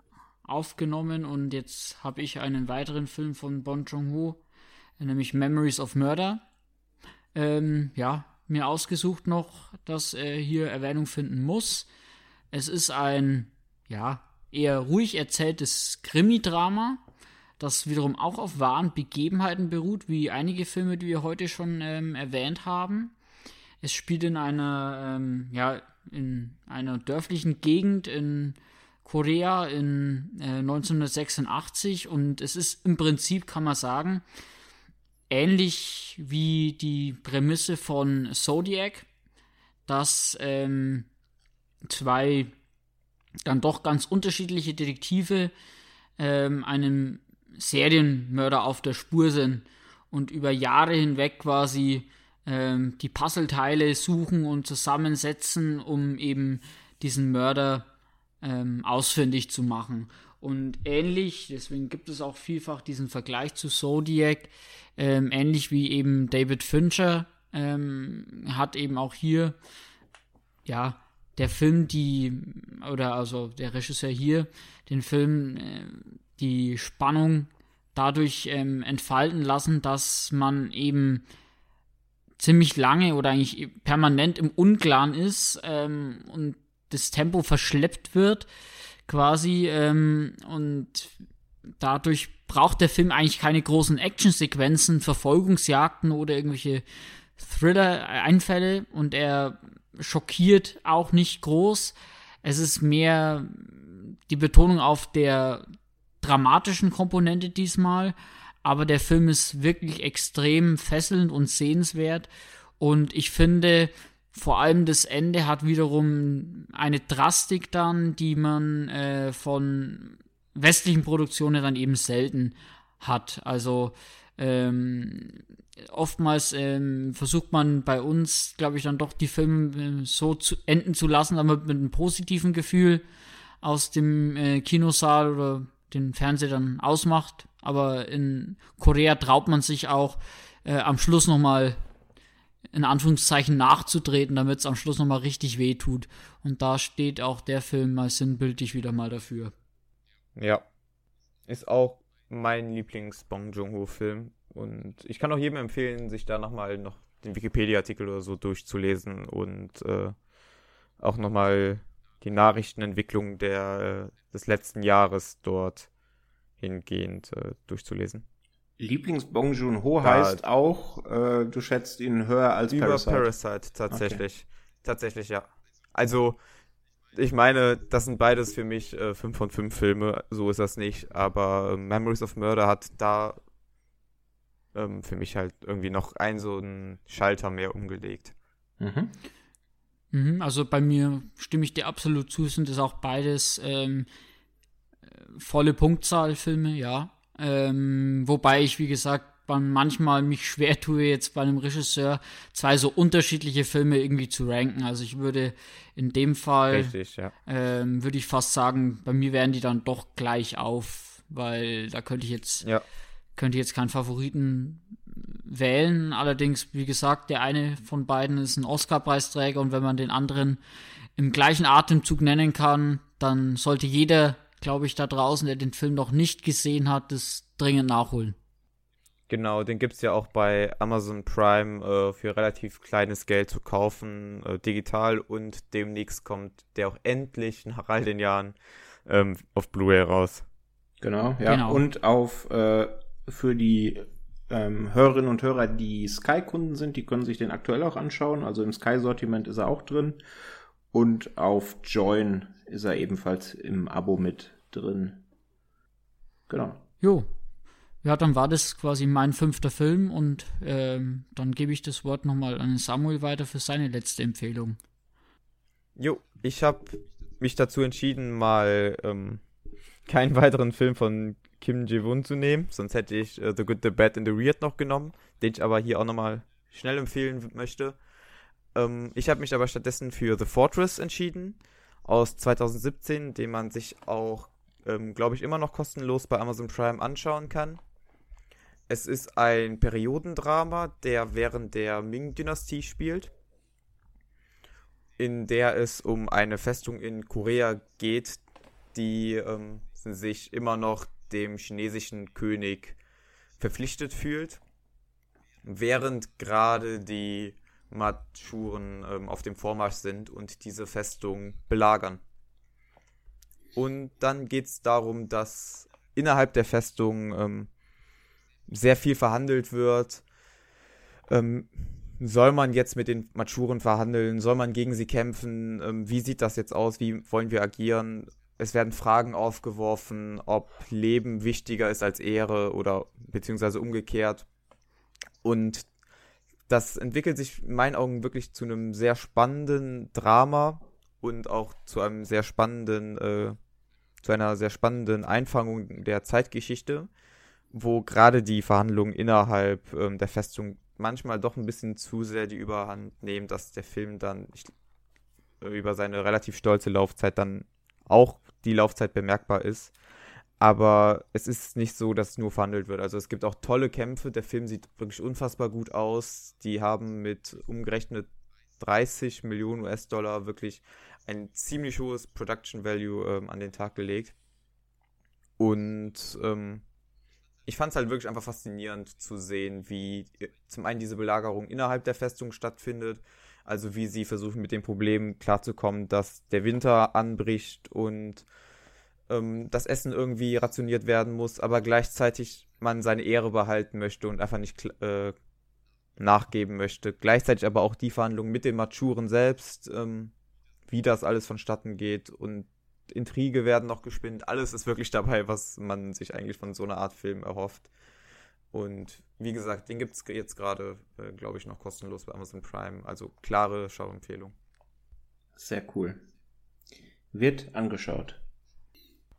aufgenommen und jetzt habe ich einen weiteren Film von Bon Joon-ho, nämlich Memories of Murder. Ähm, ja, mir ausgesucht noch, dass er hier Erwähnung finden muss. Es ist ein, ja, eher ruhig erzähltes Krimi-Drama, das wiederum auch auf wahren Begebenheiten beruht, wie einige Filme, die wir heute schon ähm, erwähnt haben. Es spielt in einer, ähm, ja, in einer dörflichen Gegend in Korea in äh, 1986 und es ist im Prinzip, kann man sagen, ähnlich wie die Prämisse von Zodiac, dass ähm, zwei dann doch ganz unterschiedliche Detektive ähm, einem Serienmörder auf der Spur sind und über Jahre hinweg quasi ähm, die Puzzleteile suchen und zusammensetzen, um eben diesen Mörder ähm, ausfindig zu machen. Und ähnlich, deswegen gibt es auch vielfach diesen Vergleich zu Zodiac, ähm, ähnlich wie eben David Fincher ähm, hat eben auch hier, ja, der Film die, oder also der Regisseur hier, den Film, äh, die Spannung dadurch ähm, entfalten lassen, dass man eben ziemlich lange oder eigentlich permanent im Unklaren ist ähm, und das Tempo verschleppt wird quasi ähm, und dadurch braucht der Film eigentlich keine großen Actionsequenzen, Verfolgungsjagden oder irgendwelche Thriller-Einfälle und er schockiert auch nicht groß. Es ist mehr die Betonung auf der dramatischen Komponente diesmal, aber der Film ist wirklich extrem fesselnd und sehenswert und ich finde, vor allem das Ende hat wiederum eine Drastik dann, die man äh, von westlichen Produktionen dann eben selten hat. Also ähm, oftmals ähm, versucht man bei uns, glaube ich, dann doch die Filme äh, so zu enden zu lassen, damit mit einem positiven Gefühl aus dem äh, Kinosaal oder den Fernseher dann ausmacht. Aber in Korea traut man sich auch äh, am Schluss nochmal in Anführungszeichen nachzutreten, damit es am Schluss nochmal richtig weh tut. Und da steht auch der Film mal sinnbildlich wieder mal dafür. Ja. Ist auch mein Lieblings-Bong Joon-ho-Film. Und ich kann auch jedem empfehlen, sich da nochmal noch den Wikipedia-Artikel oder so durchzulesen und äh, auch nochmal die Nachrichtenentwicklung der, äh, des letzten Jahres dort hingehend äh, durchzulesen. Lieblings-Bong Joon-ho heißt auch, äh, du schätzt ihn höher als über Parasite. Parasite, tatsächlich. Okay. Tatsächlich, ja. Also, ich meine, das sind beides für mich äh, 5 von 5 Filme, so ist das nicht. Aber äh, Memories of Murder hat da ähm, für mich halt irgendwie noch ein so einen Schalter mehr umgelegt. Mhm. Mhm, also bei mir stimme ich dir absolut zu, sind es auch beides ähm, volle Punktzahl-Filme, ja. Ähm, wobei ich, wie gesagt, manchmal mich schwer tue, jetzt bei einem Regisseur zwei so unterschiedliche Filme irgendwie zu ranken. Also ich würde in dem Fall, Richtig, ja. ähm, würde ich fast sagen, bei mir wären die dann doch gleich auf, weil da könnte ich jetzt, ja. könnte ich jetzt keinen Favoriten wählen. Allerdings, wie gesagt, der eine von beiden ist ein Oscar-Preisträger und wenn man den anderen im gleichen Atemzug nennen kann, dann sollte jeder glaube ich, da draußen, der den Film noch nicht gesehen hat, das dringend nachholen. Genau, den gibt es ja auch bei Amazon Prime äh, für relativ kleines Geld zu kaufen, äh, digital und demnächst kommt der auch endlich nach all den Jahren ähm, auf Blu-ray raus. Genau, ja. Genau. Und auf äh, für die ähm, Hörerinnen und Hörer, die Sky-Kunden sind, die können sich den aktuell auch anschauen. Also im Sky-Sortiment ist er auch drin. Und auf Join ist er ebenfalls im Abo mit drin. Genau. Jo. Ja, dann war das quasi mein fünfter Film und ähm, dann gebe ich das Wort nochmal an Samuel weiter für seine letzte Empfehlung. Jo, ich habe mich dazu entschieden, mal ähm, keinen weiteren Film von Kim Ji-woon zu nehmen, sonst hätte ich äh, The Good, The Bad and The Weird noch genommen, den ich aber hier auch nochmal schnell empfehlen möchte. Ähm, ich habe mich aber stattdessen für The Fortress entschieden aus 2017, den man sich auch, ähm, glaube ich, immer noch kostenlos bei Amazon Prime anschauen kann. Es ist ein Periodendrama, der während der Ming-Dynastie spielt, in der es um eine Festung in Korea geht, die ähm, sich immer noch dem chinesischen König verpflichtet fühlt, während gerade die Matschuren ähm, auf dem Vormarsch sind und diese Festung belagern. Und dann geht es darum, dass innerhalb der Festung ähm, sehr viel verhandelt wird. Ähm, soll man jetzt mit den Matschuren verhandeln? Soll man gegen sie kämpfen? Ähm, wie sieht das jetzt aus? Wie wollen wir agieren? Es werden Fragen aufgeworfen, ob Leben wichtiger ist als Ehre oder beziehungsweise umgekehrt. Und das entwickelt sich in meinen Augen wirklich zu einem sehr spannenden Drama und auch zu einem sehr spannenden, äh, zu einer sehr spannenden Einfangung der Zeitgeschichte, wo gerade die Verhandlungen innerhalb ähm, der Festung manchmal doch ein bisschen zu sehr die Überhand nehmen, dass der Film dann ich, über seine relativ stolze Laufzeit dann auch die Laufzeit bemerkbar ist. Aber es ist nicht so, dass nur verhandelt wird. Also es gibt auch tolle Kämpfe. Der Film sieht wirklich unfassbar gut aus. Die haben mit umgerechnet 30 Millionen US-Dollar wirklich ein ziemlich hohes Production Value ähm, an den Tag gelegt. Und ähm, ich fand es halt wirklich einfach faszinierend zu sehen, wie äh, zum einen diese Belagerung innerhalb der Festung stattfindet, also wie sie versuchen mit dem Problem klarzukommen, dass der Winter anbricht und ähm, das Essen irgendwie rationiert werden muss, aber gleichzeitig man seine Ehre behalten möchte und einfach nicht äh, nachgeben möchte. Gleichzeitig aber auch die Verhandlungen mit den Machuren selbst, ähm, wie das alles vonstatten geht und Intrige werden noch gespinnt. Alles ist wirklich dabei, was man sich eigentlich von so einer Art Film erhofft. Und wie gesagt, den gibt es jetzt gerade, äh, glaube ich, noch kostenlos bei Amazon Prime. Also klare Schauempfehlung. Sehr cool. Wird angeschaut.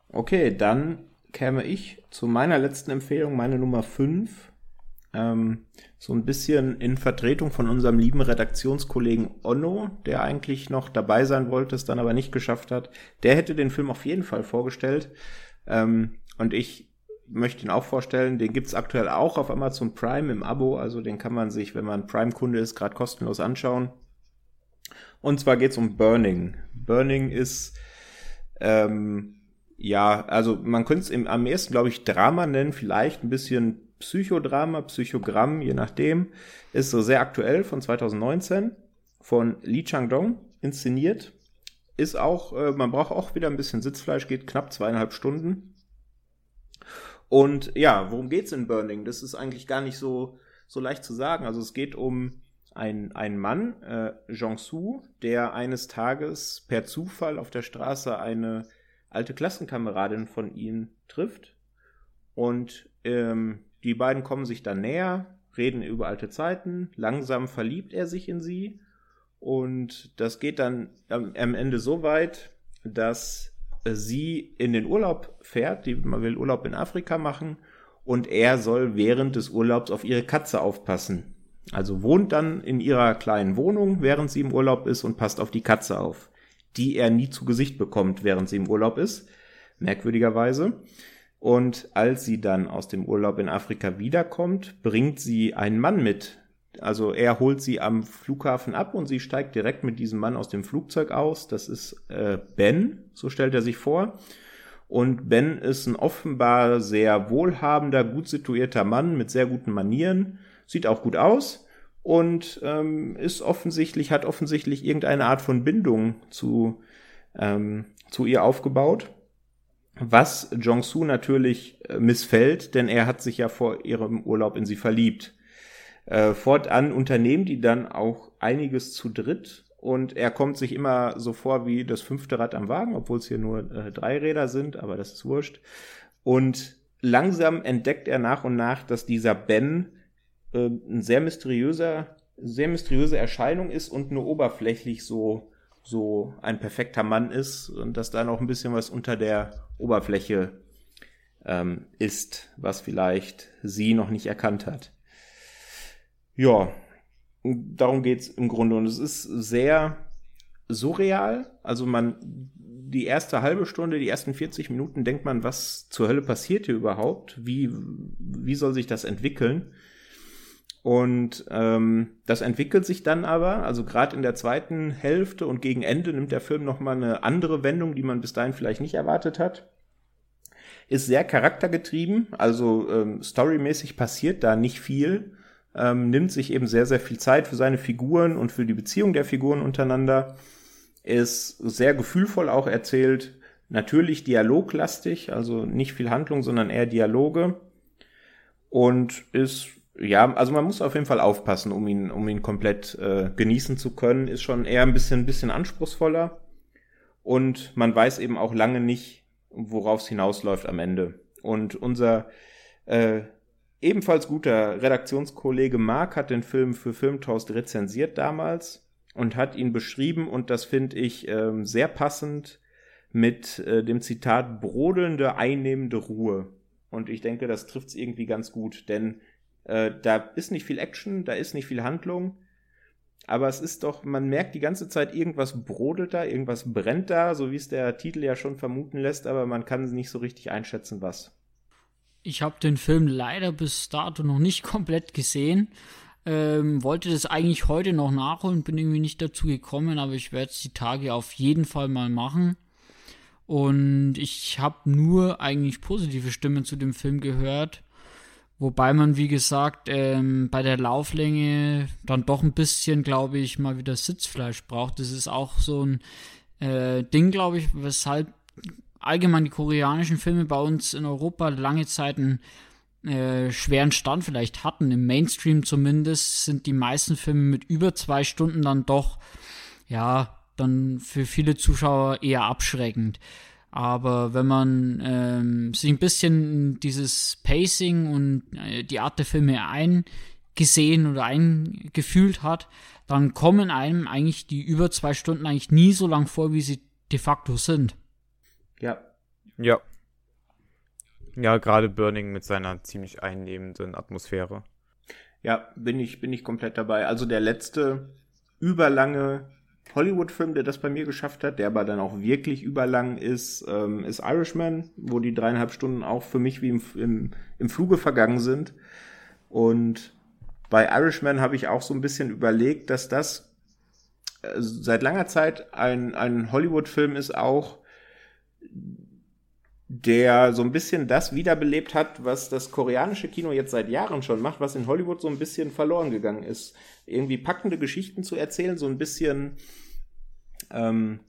Okay, dann käme ich zu meiner letzten Empfehlung, meine Nummer 5. Ähm, so ein bisschen in Vertretung von unserem lieben Redaktionskollegen Onno, der eigentlich noch dabei sein wollte, es dann aber nicht geschafft hat. Der hätte den Film auf jeden Fall vorgestellt. Ähm, und ich möchte ihn auch vorstellen. Den gibt's aktuell auch auf Amazon Prime im Abo. Also den kann man sich, wenn man Prime-Kunde ist, gerade kostenlos anschauen. Und zwar geht's um Burning. Burning ist ähm, ja, also man könnte es am ersten, glaube ich, Drama nennen, vielleicht ein bisschen Psychodrama, Psychogramm, je nachdem. Ist so sehr aktuell von 2019 von Li Changdong inszeniert. Ist auch, äh, man braucht auch wieder ein bisschen Sitzfleisch, geht knapp zweieinhalb Stunden. Und ja, worum geht's in Burning? Das ist eigentlich gar nicht so, so leicht zu sagen. Also es geht um einen, einen Mann, äh, Su, der eines Tages per Zufall auf der Straße eine alte Klassenkameradin von ihm trifft. Und ähm, die beiden kommen sich dann näher, reden über alte Zeiten. Langsam verliebt er sich in sie. Und das geht dann am, Ende so weit, dass sie in den Urlaub fährt. Die, man will Urlaub in Afrika machen. Und er soll während des Urlaubs auf ihre Katze aufpassen. Also wohnt dann in ihrer kleinen Wohnung, während sie im Urlaub ist und passt auf die Katze auf die er nie zu Gesicht bekommt, während sie im Urlaub ist, merkwürdigerweise. Und als sie dann aus dem Urlaub in Afrika wiederkommt, bringt sie einen Mann mit. Also er holt sie am Flughafen ab und sie steigt direkt mit diesem Mann aus dem Flugzeug aus. Das ist äh, Ben, so stellt er sich vor. Und Ben ist ein offenbar sehr wohlhabender, gut situierter Mann mit sehr guten Manieren, sieht auch gut aus und ähm, ist offensichtlich, hat offensichtlich irgendeine Art von Bindung zu, ähm, zu ihr aufgebaut. Was Jong-Soo natürlich äh, missfällt, denn er hat sich ja vor ihrem Urlaub in sie verliebt. Äh, fortan unternehmen die dann auch einiges zu dritt und er kommt sich immer so vor wie das fünfte Rad am Wagen, obwohl es hier nur äh, drei Räder sind, aber das ist wurscht. Und langsam entdeckt er nach und nach, dass dieser Ben äh, ein sehr mysteriöser, sehr mysteriöse Erscheinung ist und nur oberflächlich so, so ein perfekter Mann ist und dass da noch ein bisschen was unter der Oberfläche ähm, ist, was vielleicht sie noch nicht erkannt hat. Ja, darum geht's im Grunde und es ist sehr surreal. Also man, die erste halbe Stunde, die ersten 40 Minuten denkt man, was zur Hölle passiert hier überhaupt? Wie, wie soll sich das entwickeln? Und ähm, das entwickelt sich dann aber, also gerade in der zweiten Hälfte und gegen Ende nimmt der Film nochmal eine andere Wendung, die man bis dahin vielleicht nicht erwartet hat. Ist sehr charaktergetrieben, also ähm, storymäßig passiert da nicht viel, ähm, nimmt sich eben sehr, sehr viel Zeit für seine Figuren und für die Beziehung der Figuren untereinander, ist sehr gefühlvoll auch erzählt, natürlich dialoglastig, also nicht viel Handlung, sondern eher Dialoge. Und ist ja, also man muss auf jeden Fall aufpassen, um ihn, um ihn komplett äh, genießen zu können. Ist schon eher ein bisschen, bisschen anspruchsvoller. Und man weiß eben auch lange nicht, worauf es hinausläuft am Ende. Und unser äh, ebenfalls guter Redaktionskollege Mark hat den Film für Filmtoast rezensiert damals. und hat ihn beschrieben und das finde ich ähm, sehr passend mit äh, dem Zitat brodelnde, einnehmende Ruhe. Und ich denke, das trifft es irgendwie ganz gut, denn äh, da ist nicht viel Action, da ist nicht viel Handlung, aber es ist doch, man merkt die ganze Zeit, irgendwas brodelt da, irgendwas brennt da, so wie es der Titel ja schon vermuten lässt, aber man kann nicht so richtig einschätzen, was. Ich habe den Film leider bis dato noch nicht komplett gesehen. Ähm, wollte das eigentlich heute noch nachholen, bin irgendwie nicht dazu gekommen, aber ich werde es die Tage auf jeden Fall mal machen. Und ich habe nur eigentlich positive Stimmen zu dem Film gehört. Wobei man, wie gesagt, ähm, bei der Lauflänge dann doch ein bisschen, glaube ich, mal wieder Sitzfleisch braucht. Das ist auch so ein äh, Ding, glaube ich, weshalb allgemein die koreanischen Filme bei uns in Europa lange Zeit einen äh, schweren Stand vielleicht hatten. Im Mainstream zumindest sind die meisten Filme mit über zwei Stunden dann doch, ja, dann für viele Zuschauer eher abschreckend. Aber wenn man ähm, sich ein bisschen dieses Pacing und äh, die Art der Filme eingesehen oder eingefühlt hat, dann kommen einem eigentlich die über zwei Stunden eigentlich nie so lang vor, wie sie de facto sind. Ja. Ja. Ja, gerade Burning mit seiner ziemlich einnehmenden Atmosphäre. Ja, bin ich, bin ich komplett dabei. Also der letzte überlange Hollywood-Film, der das bei mir geschafft hat, der aber dann auch wirklich überlang ist, ähm, ist Irishman, wo die dreieinhalb Stunden auch für mich wie im, im, im Fluge vergangen sind. Und bei Irishman habe ich auch so ein bisschen überlegt, dass das äh, seit langer Zeit ein, ein Hollywood-Film ist auch, der so ein bisschen das wiederbelebt hat, was das koreanische Kino jetzt seit Jahren schon macht, was in Hollywood so ein bisschen verloren gegangen ist. Irgendwie packende Geschichten zu erzählen, so ein bisschen ähm,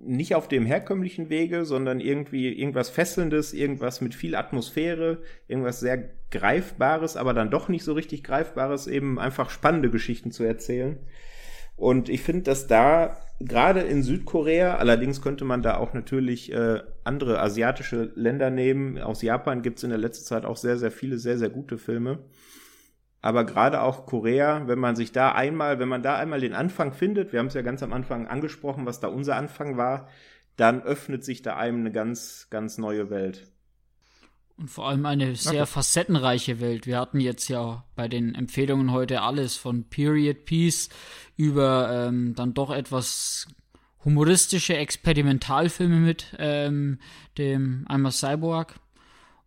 nicht auf dem herkömmlichen Wege, sondern irgendwie irgendwas Fesselndes, irgendwas mit viel Atmosphäre, irgendwas sehr Greifbares, aber dann doch nicht so richtig Greifbares, eben einfach spannende Geschichten zu erzählen. Und ich finde, dass da gerade in Südkorea, allerdings könnte man da auch natürlich äh, andere asiatische Länder nehmen. Aus Japan gibt es in der letzten Zeit auch sehr, sehr viele, sehr, sehr gute Filme. Aber gerade auch Korea, wenn man sich da einmal, wenn man da einmal den Anfang findet, wir haben es ja ganz am Anfang angesprochen, was da unser Anfang war, dann öffnet sich da einem eine ganz, ganz neue Welt. Und vor allem eine sehr okay. facettenreiche Welt. Wir hatten jetzt ja bei den Empfehlungen heute alles von Period Piece über ähm, dann doch etwas humoristische Experimentalfilme mit ähm, dem einmal Cyborg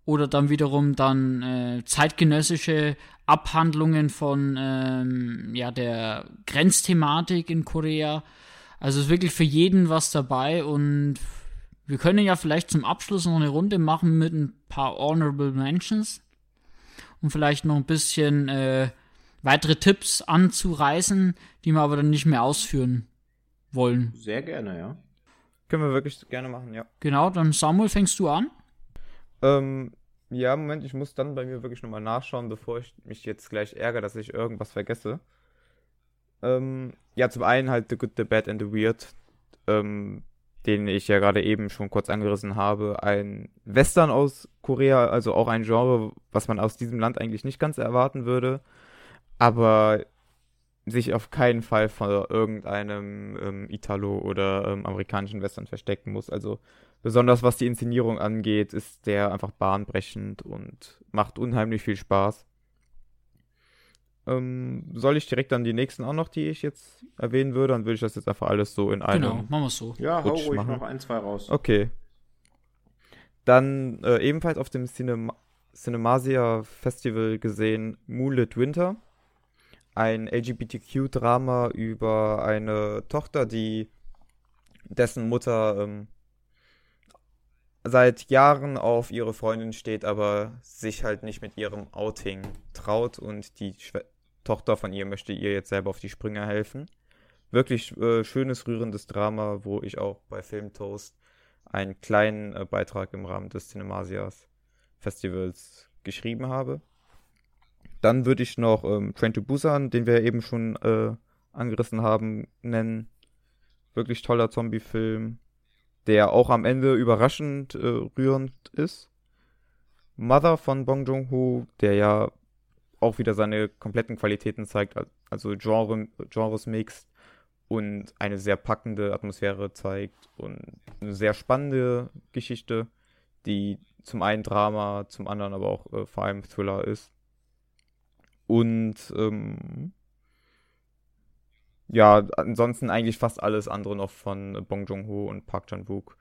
oder dann wiederum dann äh, zeitgenössische Abhandlungen von ähm, ja der Grenzthematik in Korea. Also ist wirklich für jeden was dabei und wir können ja vielleicht zum Abschluss noch eine Runde machen mit ein paar Honorable Mentions und vielleicht noch ein bisschen äh, weitere Tipps anzureißen, die wir aber dann nicht mehr ausführen wollen. Sehr gerne, ja. Können wir wirklich gerne machen, ja. Genau, dann Samuel, fängst du an? Ähm, ja, Moment, ich muss dann bei mir wirklich nochmal nachschauen, bevor ich mich jetzt gleich ärgere, dass ich irgendwas vergesse. Ähm, ja, zum einen halt The Good, The Bad and The Weird, ähm, den ich ja gerade eben schon kurz angerissen habe. Ein Western aus Korea, also auch ein Genre, was man aus diesem Land eigentlich nicht ganz erwarten würde aber sich auf keinen Fall vor irgendeinem ähm, Italo- oder ähm, amerikanischen Western verstecken muss. Also besonders was die Inszenierung angeht, ist der einfach bahnbrechend und macht unheimlich viel Spaß. Ähm, soll ich direkt dann die nächsten auch noch, die ich jetzt erwähnen würde? Dann würde ich das jetzt einfach alles so in einem. Genau, machen wir so. Ja, hau ruhig machen. noch ein, zwei raus. Okay. Dann äh, ebenfalls auf dem Cinema Cinemasia Festival gesehen Moonlit Winter ein LGBTQ-Drama über eine Tochter, die dessen Mutter ähm, seit Jahren auf ihre Freundin steht, aber sich halt nicht mit ihrem Outing traut und die Schwe Tochter von ihr möchte ihr jetzt selber auf die Sprünge helfen. Wirklich äh, schönes, rührendes Drama, wo ich auch bei Filmtoast einen kleinen äh, Beitrag im Rahmen des Cinemasias Festivals geschrieben habe. Dann würde ich noch ähm, Train to Busan, den wir eben schon äh, angerissen haben, nennen. Wirklich toller Zombie-Film, der auch am Ende überraschend äh, rührend ist. Mother von Bong Joon-ho, der ja auch wieder seine kompletten Qualitäten zeigt, also Genre, Genres mixt, und eine sehr packende Atmosphäre zeigt und eine sehr spannende Geschichte, die zum einen Drama, zum anderen aber auch äh, vor allem Thriller ist. Und ähm, ja, ansonsten eigentlich fast alles andere noch von Bong Joon-ho und Park Chan-wook,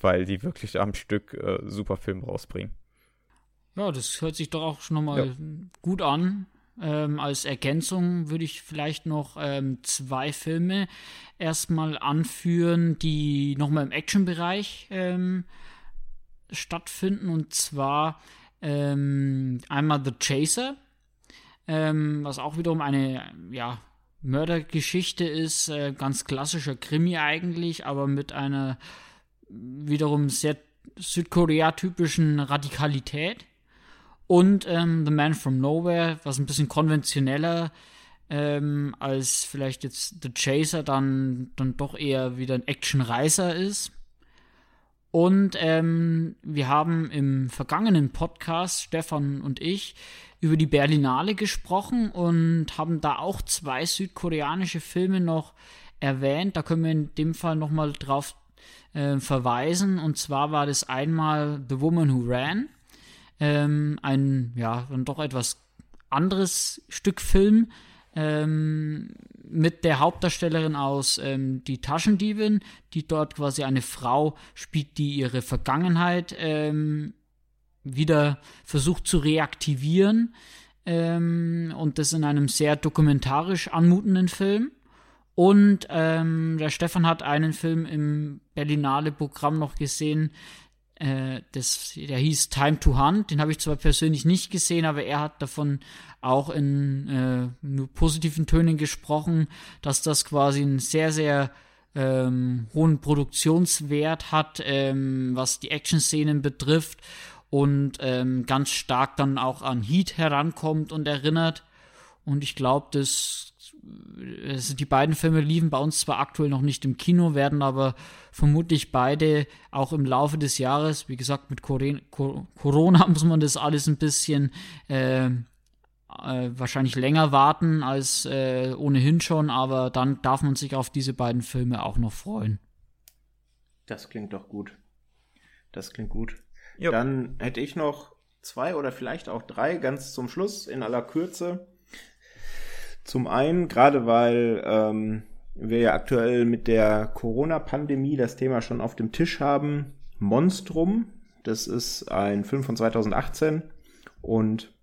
weil die wirklich am Stück äh, super Film rausbringen. Ja, das hört sich doch auch schon nochmal ja. gut an. Ähm, als Ergänzung würde ich vielleicht noch ähm, zwei Filme erstmal anführen, die nochmal im Action-Bereich ähm, stattfinden. Und zwar ähm, einmal The Chaser, ähm, was auch wiederum eine ja, Mördergeschichte ist, äh, ganz klassischer Krimi eigentlich, aber mit einer wiederum sehr Südkorea-typischen Radikalität. Und ähm, The Man from Nowhere, was ein bisschen konventioneller ähm, als vielleicht jetzt The Chaser dann, dann doch eher wieder ein Actionreiser ist. Und ähm, wir haben im vergangenen Podcast, Stefan und ich, über die Berlinale gesprochen und haben da auch zwei südkoreanische Filme noch erwähnt. Da können wir in dem Fall nochmal drauf äh, verweisen. Und zwar war das einmal The Woman Who Ran ähm, ein, ja, dann doch etwas anderes Stück Film ähm, mit der Hauptdarstellerin aus ähm, Die Taschendiebin, die dort quasi eine Frau spielt, die ihre Vergangenheit ähm, wieder versucht zu reaktivieren ähm, und das in einem sehr dokumentarisch anmutenden Film. Und ähm, der Stefan hat einen Film im Berlinale Programm noch gesehen, äh, das, der hieß Time to Hunt, den habe ich zwar persönlich nicht gesehen, aber er hat davon auch in äh, positiven Tönen gesprochen, dass das quasi einen sehr, sehr ähm, hohen Produktionswert hat, ähm, was die Action-Szenen betrifft und ähm, ganz stark dann auch an Heat herankommt und erinnert. Und ich glaube, das die beiden Filme liefen bei uns zwar aktuell noch nicht im Kino, werden aber vermutlich beide auch im Laufe des Jahres, wie gesagt, mit Corona muss man das alles ein bisschen äh, äh, wahrscheinlich länger warten als äh, ohnehin schon, aber dann darf man sich auf diese beiden Filme auch noch freuen. Das klingt doch gut. Das klingt gut. Jo. Dann hätte ich noch zwei oder vielleicht auch drei ganz zum Schluss in aller Kürze. Zum einen, gerade weil ähm, wir ja aktuell mit der Corona-Pandemie das Thema schon auf dem Tisch haben, Monstrum. Das ist ein Film von 2018 und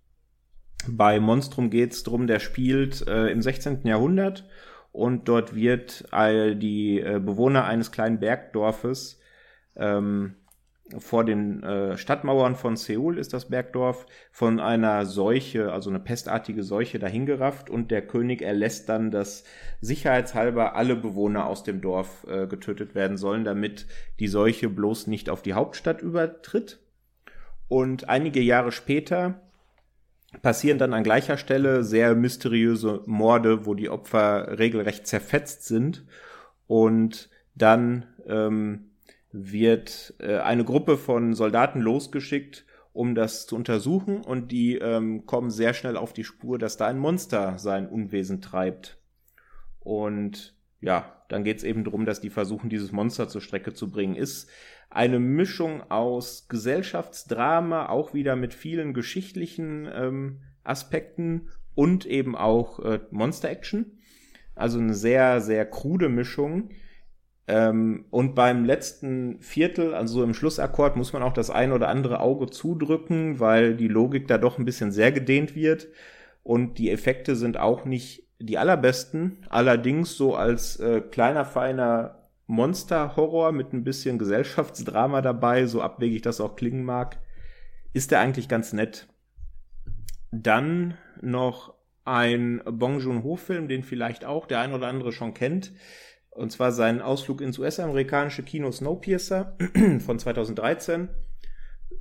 bei Monstrum geht es darum, der spielt äh, im 16. Jahrhundert und dort wird all die äh, Bewohner eines kleinen Bergdorfes ähm, vor den äh, Stadtmauern von Seoul ist das Bergdorf von einer Seuche, also eine pestartige Seuche dahingerafft und der König erlässt dann, dass sicherheitshalber alle Bewohner aus dem Dorf äh, getötet werden sollen, damit die Seuche bloß nicht auf die Hauptstadt übertritt. Und einige Jahre später passieren dann an gleicher Stelle sehr mysteriöse Morde, wo die Opfer regelrecht zerfetzt sind und dann ähm, wird äh, eine Gruppe von Soldaten losgeschickt, um das zu untersuchen und die ähm, kommen sehr schnell auf die Spur, dass da ein Monster sein Unwesen treibt. Und ja, dann geht es eben darum, dass die versuchen, dieses Monster zur Strecke zu bringen. Ist eine Mischung aus Gesellschaftsdrama, auch wieder mit vielen geschichtlichen ähm, Aspekten und eben auch äh, Monster-Action. Also eine sehr, sehr krude Mischung ähm, und beim letzten Viertel, also im Schlussakkord, muss man auch das ein oder andere Auge zudrücken, weil die Logik da doch ein bisschen sehr gedehnt wird. Und die Effekte sind auch nicht die allerbesten. Allerdings so als äh, kleiner, feiner Monster-Horror mit ein bisschen Gesellschaftsdrama dabei, so abwegig das auch klingen mag, ist der eigentlich ganz nett. Dann noch ein Bong Joon-ho-Film, den vielleicht auch der ein oder andere schon kennt. Und zwar seinen Ausflug ins US-amerikanische Kino Snowpiercer von 2013.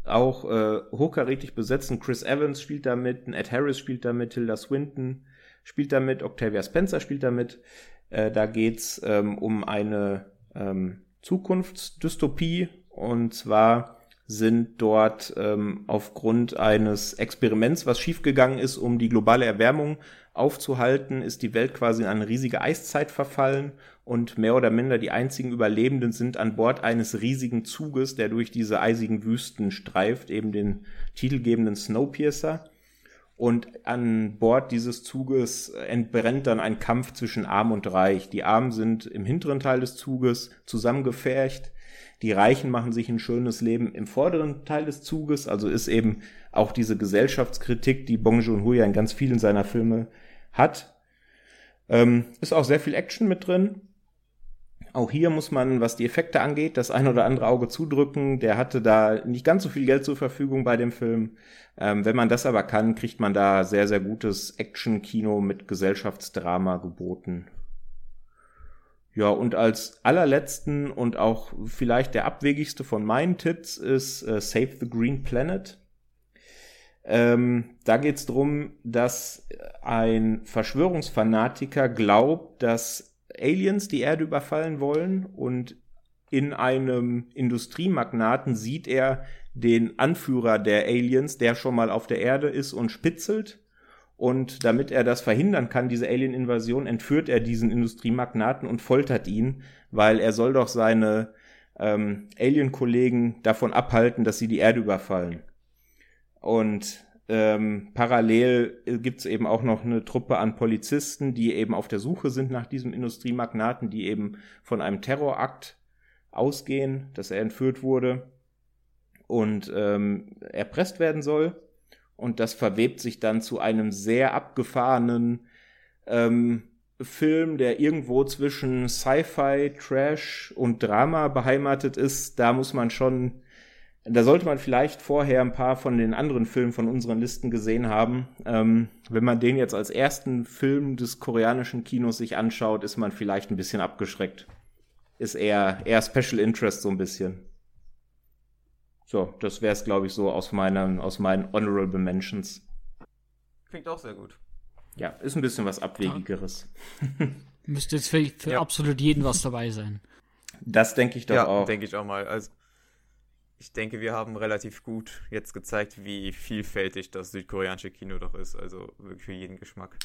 Auch äh, hochkarätig besetzen. Chris Evans spielt damit, Ed Harris spielt damit, Tilda Swinton spielt damit, Octavia Spencer spielt damit. Äh, da geht's ähm, um eine ähm, Zukunftsdystopie. Und zwar sind dort ähm, aufgrund eines Experiments, was schiefgegangen ist, um die globale Erwärmung aufzuhalten, ist die Welt quasi in eine riesige Eiszeit verfallen und mehr oder minder die einzigen Überlebenden sind an Bord eines riesigen Zuges, der durch diese eisigen Wüsten streift, eben den titelgebenden Snowpiercer. Und an Bord dieses Zuges entbrennt dann ein Kampf zwischen Arm und Reich. Die Armen sind im hinteren Teil des Zuges zusammengefercht. Die Reichen machen sich ein schönes Leben im vorderen Teil des Zuges. Also ist eben auch diese Gesellschaftskritik, die Bong Joon-ho ja in ganz vielen seiner Filme hat. Ähm, ist auch sehr viel Action mit drin. Auch hier muss man, was die Effekte angeht, das ein oder andere Auge zudrücken. Der hatte da nicht ganz so viel Geld zur Verfügung bei dem Film. Ähm, wenn man das aber kann, kriegt man da sehr, sehr gutes Action-Kino mit Gesellschaftsdrama geboten. Ja, und als allerletzten und auch vielleicht der abwegigste von meinen Tipps ist äh, Save the Green Planet. Ähm, da geht es darum, dass ein Verschwörungsfanatiker glaubt, dass Aliens die Erde überfallen wollen und in einem Industriemagnaten sieht er den Anführer der Aliens, der schon mal auf der Erde ist und spitzelt. Und damit er das verhindern kann, diese Alien-Invasion, entführt er diesen Industriemagnaten und foltert ihn, weil er soll doch seine ähm, Alien-Kollegen davon abhalten, dass sie die Erde überfallen. Und ähm, parallel gibt's eben auch noch eine Truppe an Polizisten, die eben auf der Suche sind nach diesem Industriemagnaten, die eben von einem Terrorakt ausgehen, dass er entführt wurde und ähm, erpresst werden soll. Und das verwebt sich dann zu einem sehr abgefahrenen ähm, Film, der irgendwo zwischen Sci-Fi, Trash und Drama beheimatet ist. Da muss man schon da sollte man vielleicht vorher ein paar von den anderen Filmen von unseren Listen gesehen haben. Ähm, wenn man den jetzt als ersten Film des koreanischen Kinos sich anschaut, ist man vielleicht ein bisschen abgeschreckt. Ist eher, eher Special Interest so ein bisschen. So, das wäre es, glaube ich, so aus, meinen aus meinen Honorable Mentions. Klingt auch sehr gut. Ja, ist ein bisschen was Abwegigeres. Müsste jetzt für, für ja. absolut jeden was dabei sein. Das denke ich doch ja, auch. denke ich auch mal. Also, ich denke, wir haben relativ gut jetzt gezeigt, wie vielfältig das südkoreanische Kino doch ist. Also wirklich für jeden Geschmack.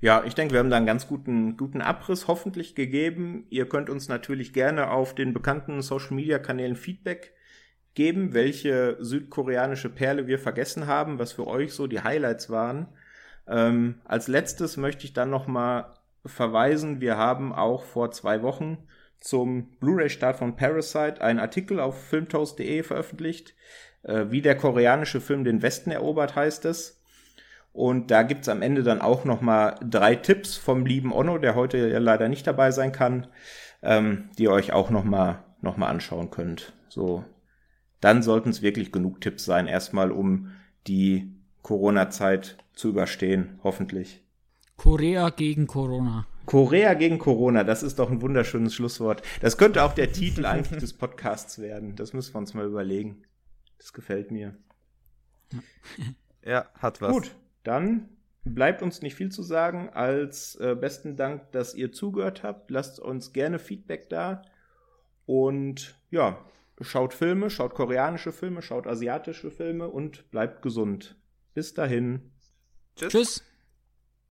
Ja, ich denke, wir haben da einen ganz guten, guten Abriss hoffentlich gegeben. Ihr könnt uns natürlich gerne auf den bekannten Social Media Kanälen Feedback geben, welche südkoreanische Perle wir vergessen haben, was für euch so die Highlights waren. Ähm, als letztes möchte ich dann nochmal verweisen, wir haben auch vor zwei Wochen zum Blu-ray-Start von Parasite einen Artikel auf filmtoast.de veröffentlicht, äh, wie der koreanische Film den Westen erobert, heißt es. Und da gibt's am Ende dann auch noch mal drei Tipps vom lieben Onno, der heute ja leider nicht dabei sein kann, ähm, die ihr euch auch noch mal, noch mal anschauen könnt. So, dann sollten es wirklich genug Tipps sein, erstmal um die Corona-Zeit zu überstehen, hoffentlich. Korea gegen Corona. Korea gegen Corona, das ist doch ein wunderschönes Schlusswort. Das könnte auch der Titel eigentlich des Podcasts werden. Das müssen wir uns mal überlegen. Das gefällt mir. Ja, hat was. Gut, dann bleibt uns nicht viel zu sagen als äh, besten Dank, dass ihr zugehört habt. Lasst uns gerne Feedback da. Und ja, schaut Filme, schaut koreanische Filme, schaut asiatische Filme und bleibt gesund. Bis dahin. Tschüss. Tschüss.